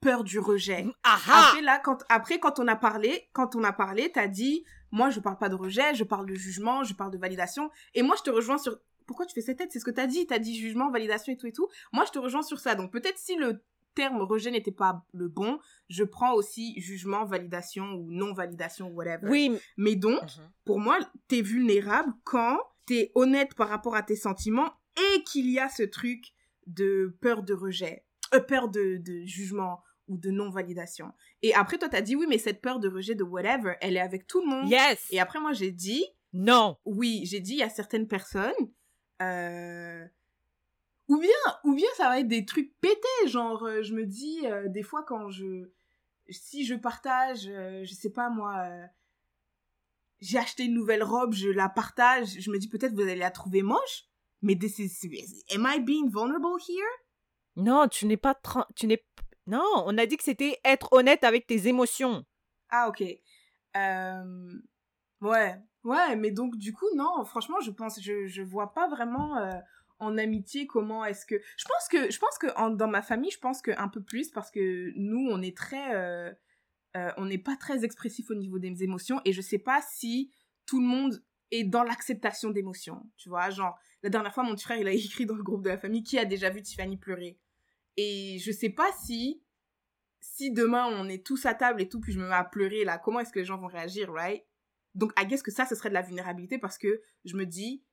peur du rejet. Aha! Après, là, quand, après, quand on a parlé, quand on a parlé, t'as dit, moi, je parle pas de rejet, je parle de jugement, je parle de validation. Et moi, je te rejoins sur, pourquoi tu fais cette tête? C'est ce que t'as dit. T'as dit jugement, validation et tout et tout. Moi, je te rejoins sur ça. Donc, peut-être si le terme rejet n'était pas le bon, je prends aussi jugement, validation ou non-validation, whatever. Oui. mais- Mais donc, Mhm. pour moi, t'es vulnérable quand t'es honnête par rapport à tes sentiments et qu'il y a ce truc de peur de rejet, euh, peur de, de jugement ou de non-validation. Et après, toi, t'as dit oui, mais cette peur de rejet, de whatever, elle est avec tout le monde. Yes! Et après, moi, j'ai dit, Non! oui, j'ai dit, il y a certaines personnes, euh, ou bien, ou bien ça va être des trucs pétés, genre, euh, je me dis, euh, des fois, quand je, si je partage, euh, je sais pas moi, j'ai acheté une nouvelle robe, je la partage, je me dis peut-être vous allez la trouver moche, mais this is, am I being vulnerable here? Non, tu n'es pas... Tu n'es... Non, on a dit que c'était être honnête avec tes émotions. Ah, ok. Ouais, ouais, mais donc du coup, non, franchement, je pense, je, je vois pas vraiment euh, en amitié comment est-ce que. Je pense que, je pense que en- dans ma famille, je pense que un peu plus parce que nous, on est très. euh, euh, on n'est pas très expressif au niveau des émotions et je sais pas si tout le monde est dans l'acceptation d'émotions. Tu vois, genre, la dernière fois, mon petit frère, il a [laughs] écrit dans le groupe de la famille qui a déjà vu Tiffany pleurer. Et je sais pas si si demain on est tous à table et tout, puis je me mets à pleurer là, comment est-ce que les gens vont réagir, right? Donc, I guess que ça, ce serait de la vulnérabilité parce que je me dis,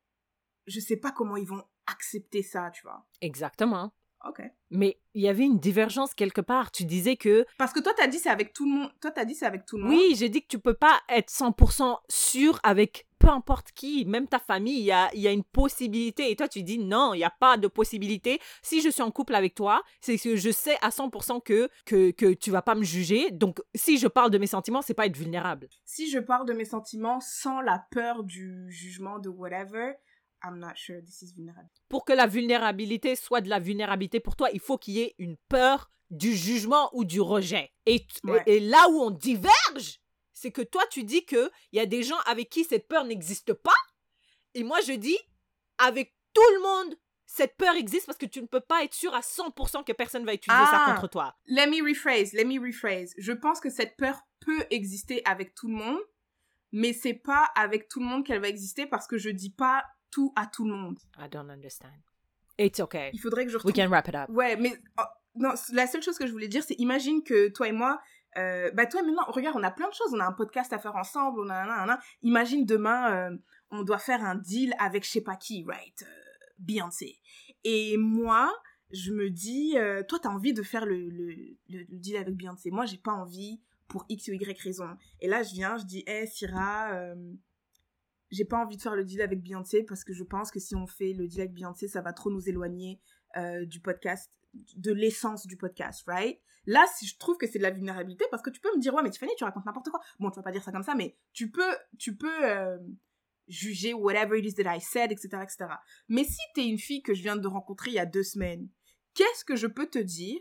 je sais pas comment ils vont accepter ça, tu vois. Exactement. Ok. Mais il y avait une divergence quelque part. Tu disais que Parce que toi, t'as dit c'est avec tout le monde. Toi, t'as dit c'est avec tout le monde. Oui, j'ai dit que tu peux pas être 100% sûr avec peu importe qui, même ta famille, il y a, il y a une possibilité. Et toi, tu dis non, il n'y a pas de possibilité. Si je suis en couple avec toi, c'est que je sais à 100% que, que, que tu vas pas me juger. Donc, si je parle de mes sentiments, c'est pas être vulnérable. Si je parle de mes sentiments sans la peur du jugement, de whatever, I'm not sure this is vulnerable. Pour que la vulnérabilité soit de la vulnérabilité pour toi, il faut qu'il y ait une peur du jugement ou du rejet. Et, t- Ouais. et, et là où on diverge, c'est que toi, tu dis qu'il y a des gens avec qui cette peur n'existe pas. Et moi, je dis, avec tout le monde, cette peur existe parce que tu ne peux pas être sûr à 100% que personne va utiliser ça Ah. contre toi. Let me rephrase, let me rephrase. Je pense que cette peur peut exister avec tout le monde, mais c'est pas avec tout le monde qu'elle va exister parce que je dis pas tout à tout le monde. I don't understand. It's okay. Il faudrait que je We retrouve... can wrap it up. Ouais, mais oh, non, la seule chose que je voulais dire, c'est imagine que toi et moi, euh, bah toi maintenant, regarde, on a plein de choses, on a un podcast à faire ensemble, on a, nan, nan. imagine demain, euh, on doit faire un deal avec je sais pas qui, right, euh, Beyoncé. Et moi, je me dis, euh, toi t'as envie de faire le, le, le, deal avec Beyoncé, moi j'ai pas envie pour X ou Y raison. Et là je viens, je dis, hé Syrah, euh, j'ai pas envie de faire le deal avec Beyoncé parce que je pense que si on fait le deal avec Beyoncé, ça va trop nous éloigner du podcast, de l'essence du podcast, right? Là, je trouve que c'est de la vulnérabilité, parce que tu peux me dire, ouais, mais Tiffany, tu racontes n'importe quoi. Bon, tu vas pas dire ça comme ça, mais tu peux, tu peux euh, juger whatever it is that I said, etc., etc. Mais si t'es une fille que je viens de rencontrer il y a deux semaines, qu'est-ce que je peux te dire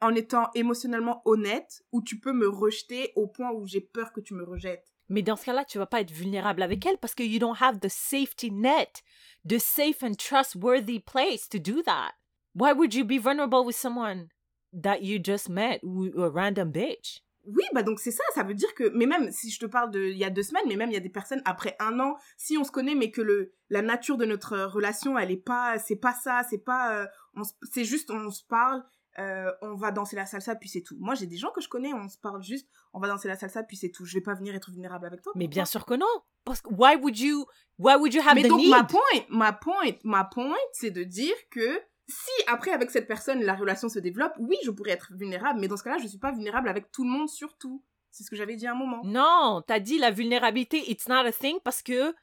en étant émotionnellement honnête, où tu peux me rejeter au point où j'ai peur que tu me rejettes? Mais dans ce cas-là, tu vas pas être vulnérable avec elle parce que you don't have the safety net, the safe and trustworthy place to do that. Why would you be vulnerable with someone that you just met ou a random bitch? Oui, bah donc c'est ça, ça veut dire que, mais même si je te parle de il y a deux semaines, mais même il y a des personnes après un an, si on se connaît, mais que le la nature de notre relation, elle est pas, c'est pas ça, c'est pas, euh, c'est juste on se parle, euh, on va danser la salsa puis c'est tout. Moi j'ai des gens que je connais, on se parle juste, on va danser la salsa puis c'est tout. Je vais pas venir être vulnérable avec toi. Mais bien sûr que non, parce que why would you, why would you have mais the donc need? ma point, ma point, ma point, c'est de dire que si après avec cette personne la relation se développe, oui, je pourrais être vulnérable, mais dans ce cas-là, je suis pas vulnérable avec tout le monde surtout. C'est ce que j'avais dit à un moment. Non, t'as dit la vulnérabilité, it's not a thing parce que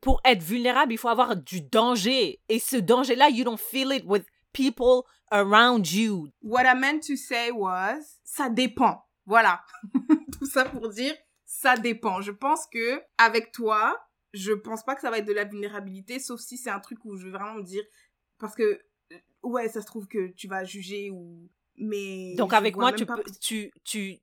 pour être vulnérable, il faut avoir du danger. Et ce danger-là, you don't feel it with people around you. What I meant to say was, ça dépend. Voilà. [laughs] Tout ça pour dire, ça dépend. Je pense que avec toi, je pense pas que ça va être de la vulnérabilité, sauf si c'est un truc où je vais vraiment me dire, parce que ouais, ça se trouve que tu vas juger ou mais donc avec moi tu peux tu, tu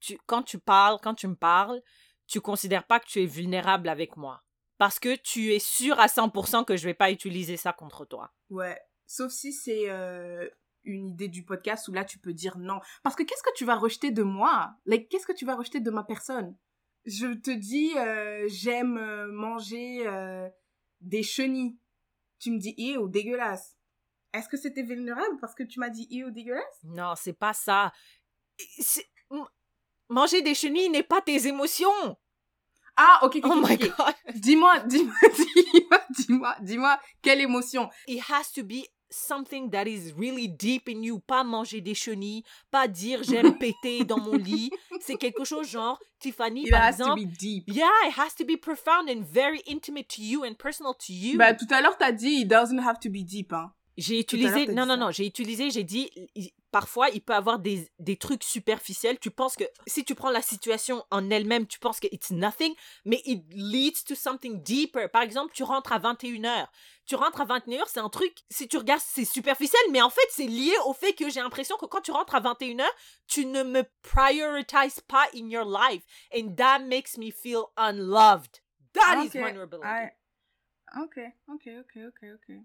tu quand tu parles, quand tu me parles, tu considères pas que tu es vulnérable avec moi. Parce que tu es sûr à 100% que je vais pas utiliser ça contre toi. Ouais, sauf si c'est euh, une idée du podcast où là tu peux dire non. Parce que qu'est-ce que tu vas rejeter de moi? Like, qu'est-ce que tu vas rejeter de ma personne? Je te dis euh, j'aime euh, manger des chenilles. Tu me dis eh ou dégueulasse est-ce que c'était vulnérable parce que tu m'as dit ou dégueulasse? Non, c'est pas ça. Manger des chenilles n'est pas tes émotions. Ah, ok, ok. Oh my god. Dis-moi, dis-moi, [laughs] dis-moi, dis-moi, dis-moi, quelle émotion It has to be something that is really deep in you. Pas manger des chenilles, pas dire j'aime [laughs] péter dans mon lit. C'est quelque chose genre, Tiffany, it par has exemple. To be deep. Yeah, it has to be profound and very intimate to you and personal to you. Bah, tout à l'heure, t'as dit, it doesn't have to be deep, hein. J'ai utilisé, non, non, non, j'ai utilisé, j'ai dit, parfois, il peut avoir des, des trucs superficiels. Tu penses que, si tu prends la situation en elle-même, tu penses que it's nothing, mais it leads to something deeper. Par exemple, tu rentres à 21h. Tu rentres à 21h, c'est un truc, si tu regardes, c'est superficiel, mais en fait, c'est lié au fait que j'ai l'impression que quand tu rentres à 21h, tu ne me prioritises pas in your life. And that makes me feel unloved. That is vulnerability. Ok, ok, ok, ok, ok.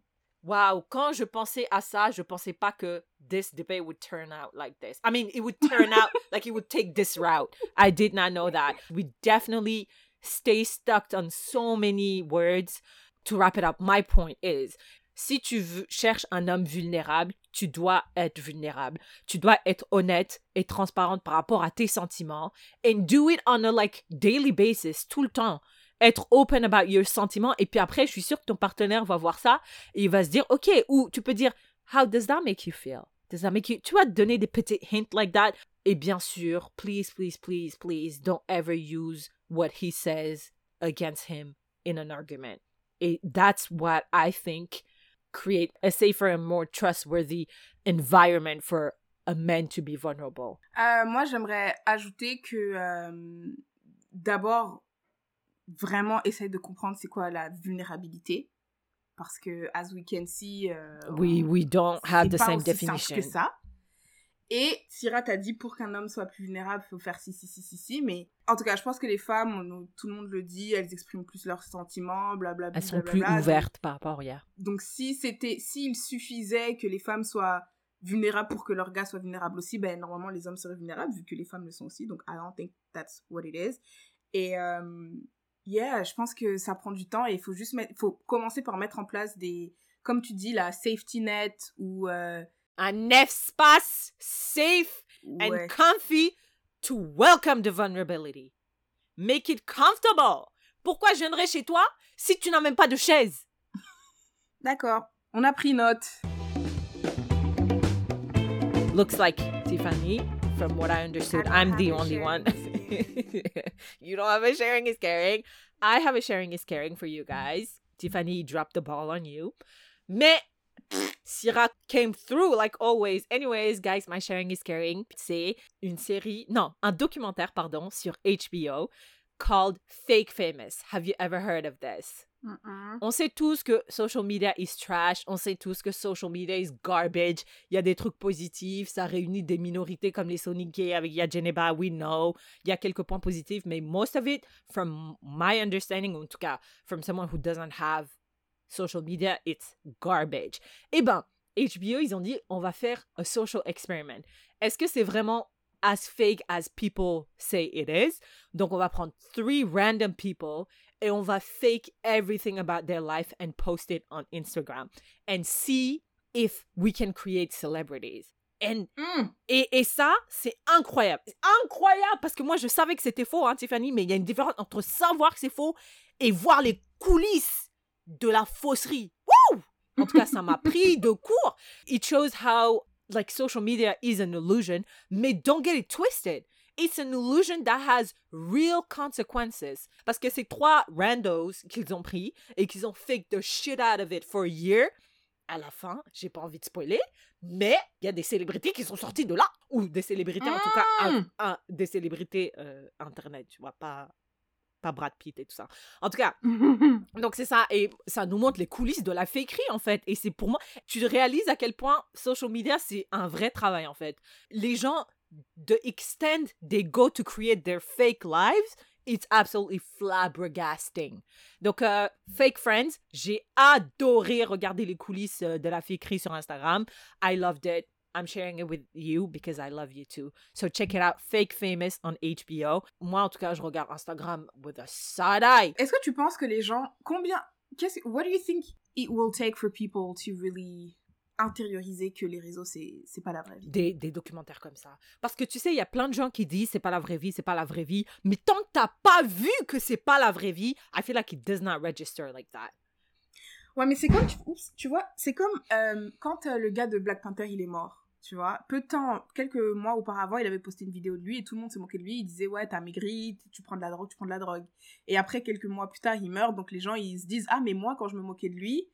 Wow, quand je pensais à ça, je pensais pas que this debate would turn out like this. I mean, it would turn out [laughs] like it would take this route. I did not know that. We definitely stay stuck on so many words. To wrap it up, my point is, si tu cherches un homme vulnérable, tu dois être vulnérable. Tu dois être honnête et transparente par rapport à tes sentiments. And do it on a like daily basis, tout le temps être open about your sentiments et puis après je suis sûre que ton partenaire va voir ça et il va se dire ok ou tu peux dire how does that make you feel? Does that make you tu vas donner des petits hints like that et bien sûr please please please please don't ever use what he says against him in an argument that's what I think create a safer and more trustworthy environment for a man to be vulnerable. Euh, moi j'aimerais ajouter que euh, d'abord vraiment essaye de comprendre c'est quoi la vulnérabilité. Parce que as we can see euh, we we don't have the pas same aussi definition que ça. Et Syrah t'a dit pour qu'un homme soit plus vulnérable il faut faire si si si si si mais en tout cas je pense que les femmes on, tout le monde le dit elles expriment plus leurs sentiments blablabla elles sont plus ouvertes par rapport à donc si c'était s'il suffisait que les femmes soient vulnérables pour que leur gars soit vulnérable aussi ben normalement les hommes seraient vulnérables vu que les femmes le sont aussi. Donc I don't think that's what it is. Et euh, Yeah, je pense que ça prend du temps et il faut juste mettre, faut commencer par mettre en place des, comme tu dis, la safety net ou euh... un espace safe ouais. and comfy to welcome the vulnerability. Make it comfortable. Pourquoi je viendrais chez toi si tu n'as même pas de chaise? [laughs] D'accord, on a pris note. Looks like Tiffany, from what I understood, I'm the only one. [laughs] you don't have a sharing is caring. I have a sharing is caring for you guys. Tiffany dropped the ball on you. Mais Syrah came through like always. Anyways, guys, my sharing is caring. C'est une série, non, un documentaire, pardon, sur HBO called Fake Famous. Have you ever heard of this? On sait tous que social media is trash. On sait tous que social media is garbage. Il y a des trucs positifs. Ça réunit des minorités comme les Sonic Gay avec Yajeneba, we know. Il y a quelques points positifs, mais most of it, from my understanding, en tout cas, from someone who doesn't have social media, it's garbage. Eh ben, HBO, ils ont dit, on va faire a social experiment. Est-ce que c'est vraiment as fake as people say it is? Donc, on va prendre three random people et on va fake everything about their life and post it on Instagram and see if we can create celebrities. And, Mm. et, et ça, c'est incroyable. Incroyable parce que moi, je savais que c'était faux, hein, Tiffany, mais il y a une différence entre savoir que c'est faux et voir les coulisses de la fausserie. Wouh! En tout cas, ça m'a pris de court. It shows how, like, social media is an illusion, mais don't get it twisted. It's an illusion that has real consequences. Parce que ces trois randos qu'ils ont pris et qu'ils ont fake the shit out of it for a year, à la fin, j'ai pas envie de spoiler, mais il y a des célébrités qui sont sorties de là. Ou des célébrités, en tout cas, un- un- des célébrités euh, internet, tu vois, pas, pas Brad Pitt et tout ça. En tout cas, [laughs] donc c'est ça, et ça nous montre les coulisses de la fakerie en fait. Et c'est pour moi, tu réalises à quel point social media c'est un vrai travail en fait. Les gens, the extent they go to create their fake lives, it's absolutely flabbergasting. Donc, euh, Fake Friends, j'ai adoré regarder les coulisses euh, de la fakerie sur Instagram. I loved it. I'm sharing it with you because I love you too. So check it out, Fake Famous on HBO. Moi, en tout cas, je regarde Instagram with a side eye. Est-ce que tu penses que les gens, combien, qu'est-ce, what do you think it will take for people to really intérioriser que les réseaux c'est c'est pas la vraie vie? des, des documentaires comme ça. Parce que tu sais, il y a plein de gens qui disent c'est pas la vraie vie, c'est pas la vraie vie. Mais tant que t'as pas vu que c'est pas la vraie vie, I feel like it does not register like that. Ouais, mais c'est comme, tu, oups, tu vois, c'est comme euh, quand euh, le gars de Black Panther il est mort, tu vois. Peu de temps, quelques mois auparavant, il avait posté une vidéo de lui et tout le monde s'est moqué de lui. Il disait ouais, t'as maigri, tu prends de la drogue, tu prends de la drogue. Et après quelques mois plus tard, il meurt, donc les gens ils se disent ah mais moi quand je me moquais de lui,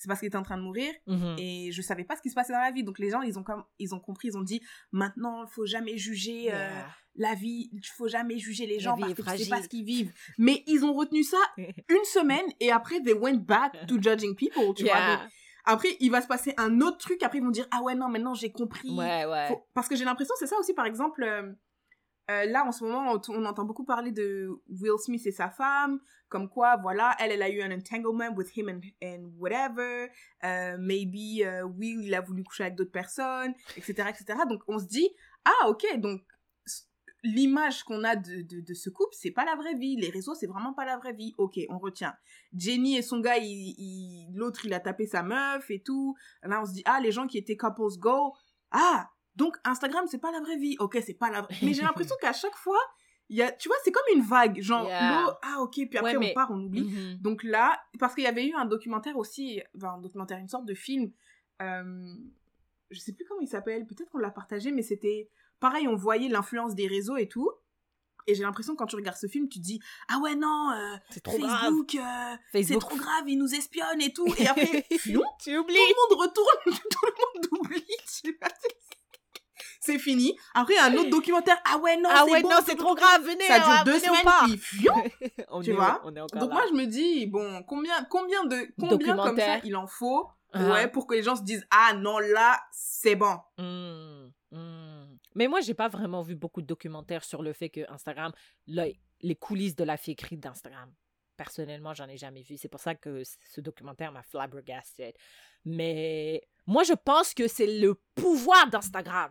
c'est parce qu'il était en train de mourir Mhm. et je savais pas ce qui se passait dans la vie. Donc les gens ils ont comme ils ont compris, ils ont dit maintenant il faut jamais juger. euh, Yeah. la vie, il faut jamais juger les gens parce que tu sais pas ce qu'ils vivent. Mais ils ont retenu ça [laughs] une semaine et après they went back to [laughs] judging people, tu vois. Yeah. Après, il va se passer un autre truc. Après, ils vont dire ah ouais non maintenant j'ai compris. Ouais, ouais. Faut- Parce que j'ai l'impression c'est ça aussi par exemple. euh, euh, là en ce moment on, entend beaucoup parler de Will Smith et sa femme, comme quoi voilà elle elle a eu un entanglement with him and, whatever. Euh, maybe euh, Will il a voulu coucher avec d'autres personnes, etc etc. Donc on se dit ah ok donc l'image qu'on a de, de, de ce couple, c'est pas la vraie vie. Les réseaux, c'est vraiment pas la vraie vie. Ok, on retient. Jenny et son gars, il, il- l'autre, il a tapé sa meuf et tout. Là, on se dit, ah, les gens qui étaient couples go. Ah, donc Instagram, c'est pas la vraie vie. Ok, c'est pas la vraie. Mais j'ai [laughs] l'impression qu'à chaque fois, il y a, tu vois, c'est comme une vague. Genre, Yeah. l'eau, ah, ok, puis après, Ouais, mais- on part, on oublie. Mhm. Donc là, parce qu'il y avait eu un documentaire aussi, enfin un documentaire, une sorte de film, euh, je sais plus comment il s'appelle, peut-être qu'on l'a partagé, mais c'était pareil, on voyait l'influence des réseaux et tout. Et j'ai l'impression quand tu regardes ce film, tu te dis ah ouais non, euh, C'est trop grave. Facebook, euh, c'est trop grave, ils nous espionnent et tout. [laughs] Et après, tu tout oublies. le monde retourne, [laughs] tout le monde oublie. tu vois. C'est fini. Après, un autre documentaire. Ah ouais, non, Ah c'est ouais, bon, non, c'est trop grave, venez, Ça dure hein, deux semaines, puis fion, [laughs] on tu est, vois. on est Donc là. moi je me dis bon combien combien de combien comme ça il en faut Ah. ouais pour que les gens se disent ah non là c'est bon. Hmm, hmm. Mais moi, j'ai pas vraiment vu beaucoup de documentaires sur le fait que Instagram, le- les coulisses de la fakerie d'Instagram. Personnellement, j'en ai jamais vu. C'est pour ça que ce documentaire m'a flabbergasted. Mais moi, je pense que c'est le pouvoir d'Instagram.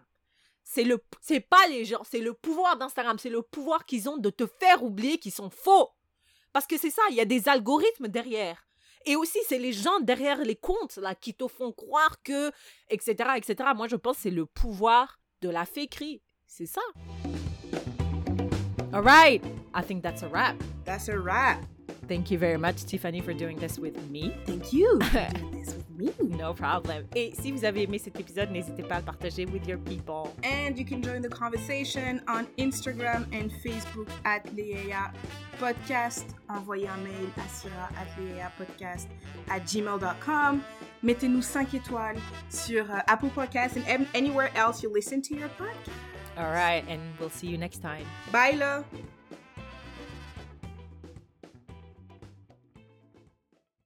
C'est le, c'est pas les gens, c'est le pouvoir d'Instagram. C'est le pouvoir qu'ils ont de te faire oublier qu'ils sont faux. Parce que c'est ça, il y a des algorithmes derrière. Et aussi, c'est les gens derrière les comptes là qui te font croire que, etc., etc. Moi, je pense que c'est le pouvoir de la fakerie. C'est ça. All right. I think that's a wrap. That's a wrap. Thank you very much, Tiffany, for doing this with me. Thank you. [laughs] Doing This with me. No problem. Et si vous avez aimé cet épisode, n'hésitez pas à le partager with your people. And you can join the conversation on Instagram and Facebook at Leia Podcast. Envoyez un mail à Syrah at Leia Podcast at gmail.com. Mettez-nous 5 étoiles sur euh, Apple Podcasts and anywhere else you listen to your podcast. All right, and we'll see you next time. Bye là!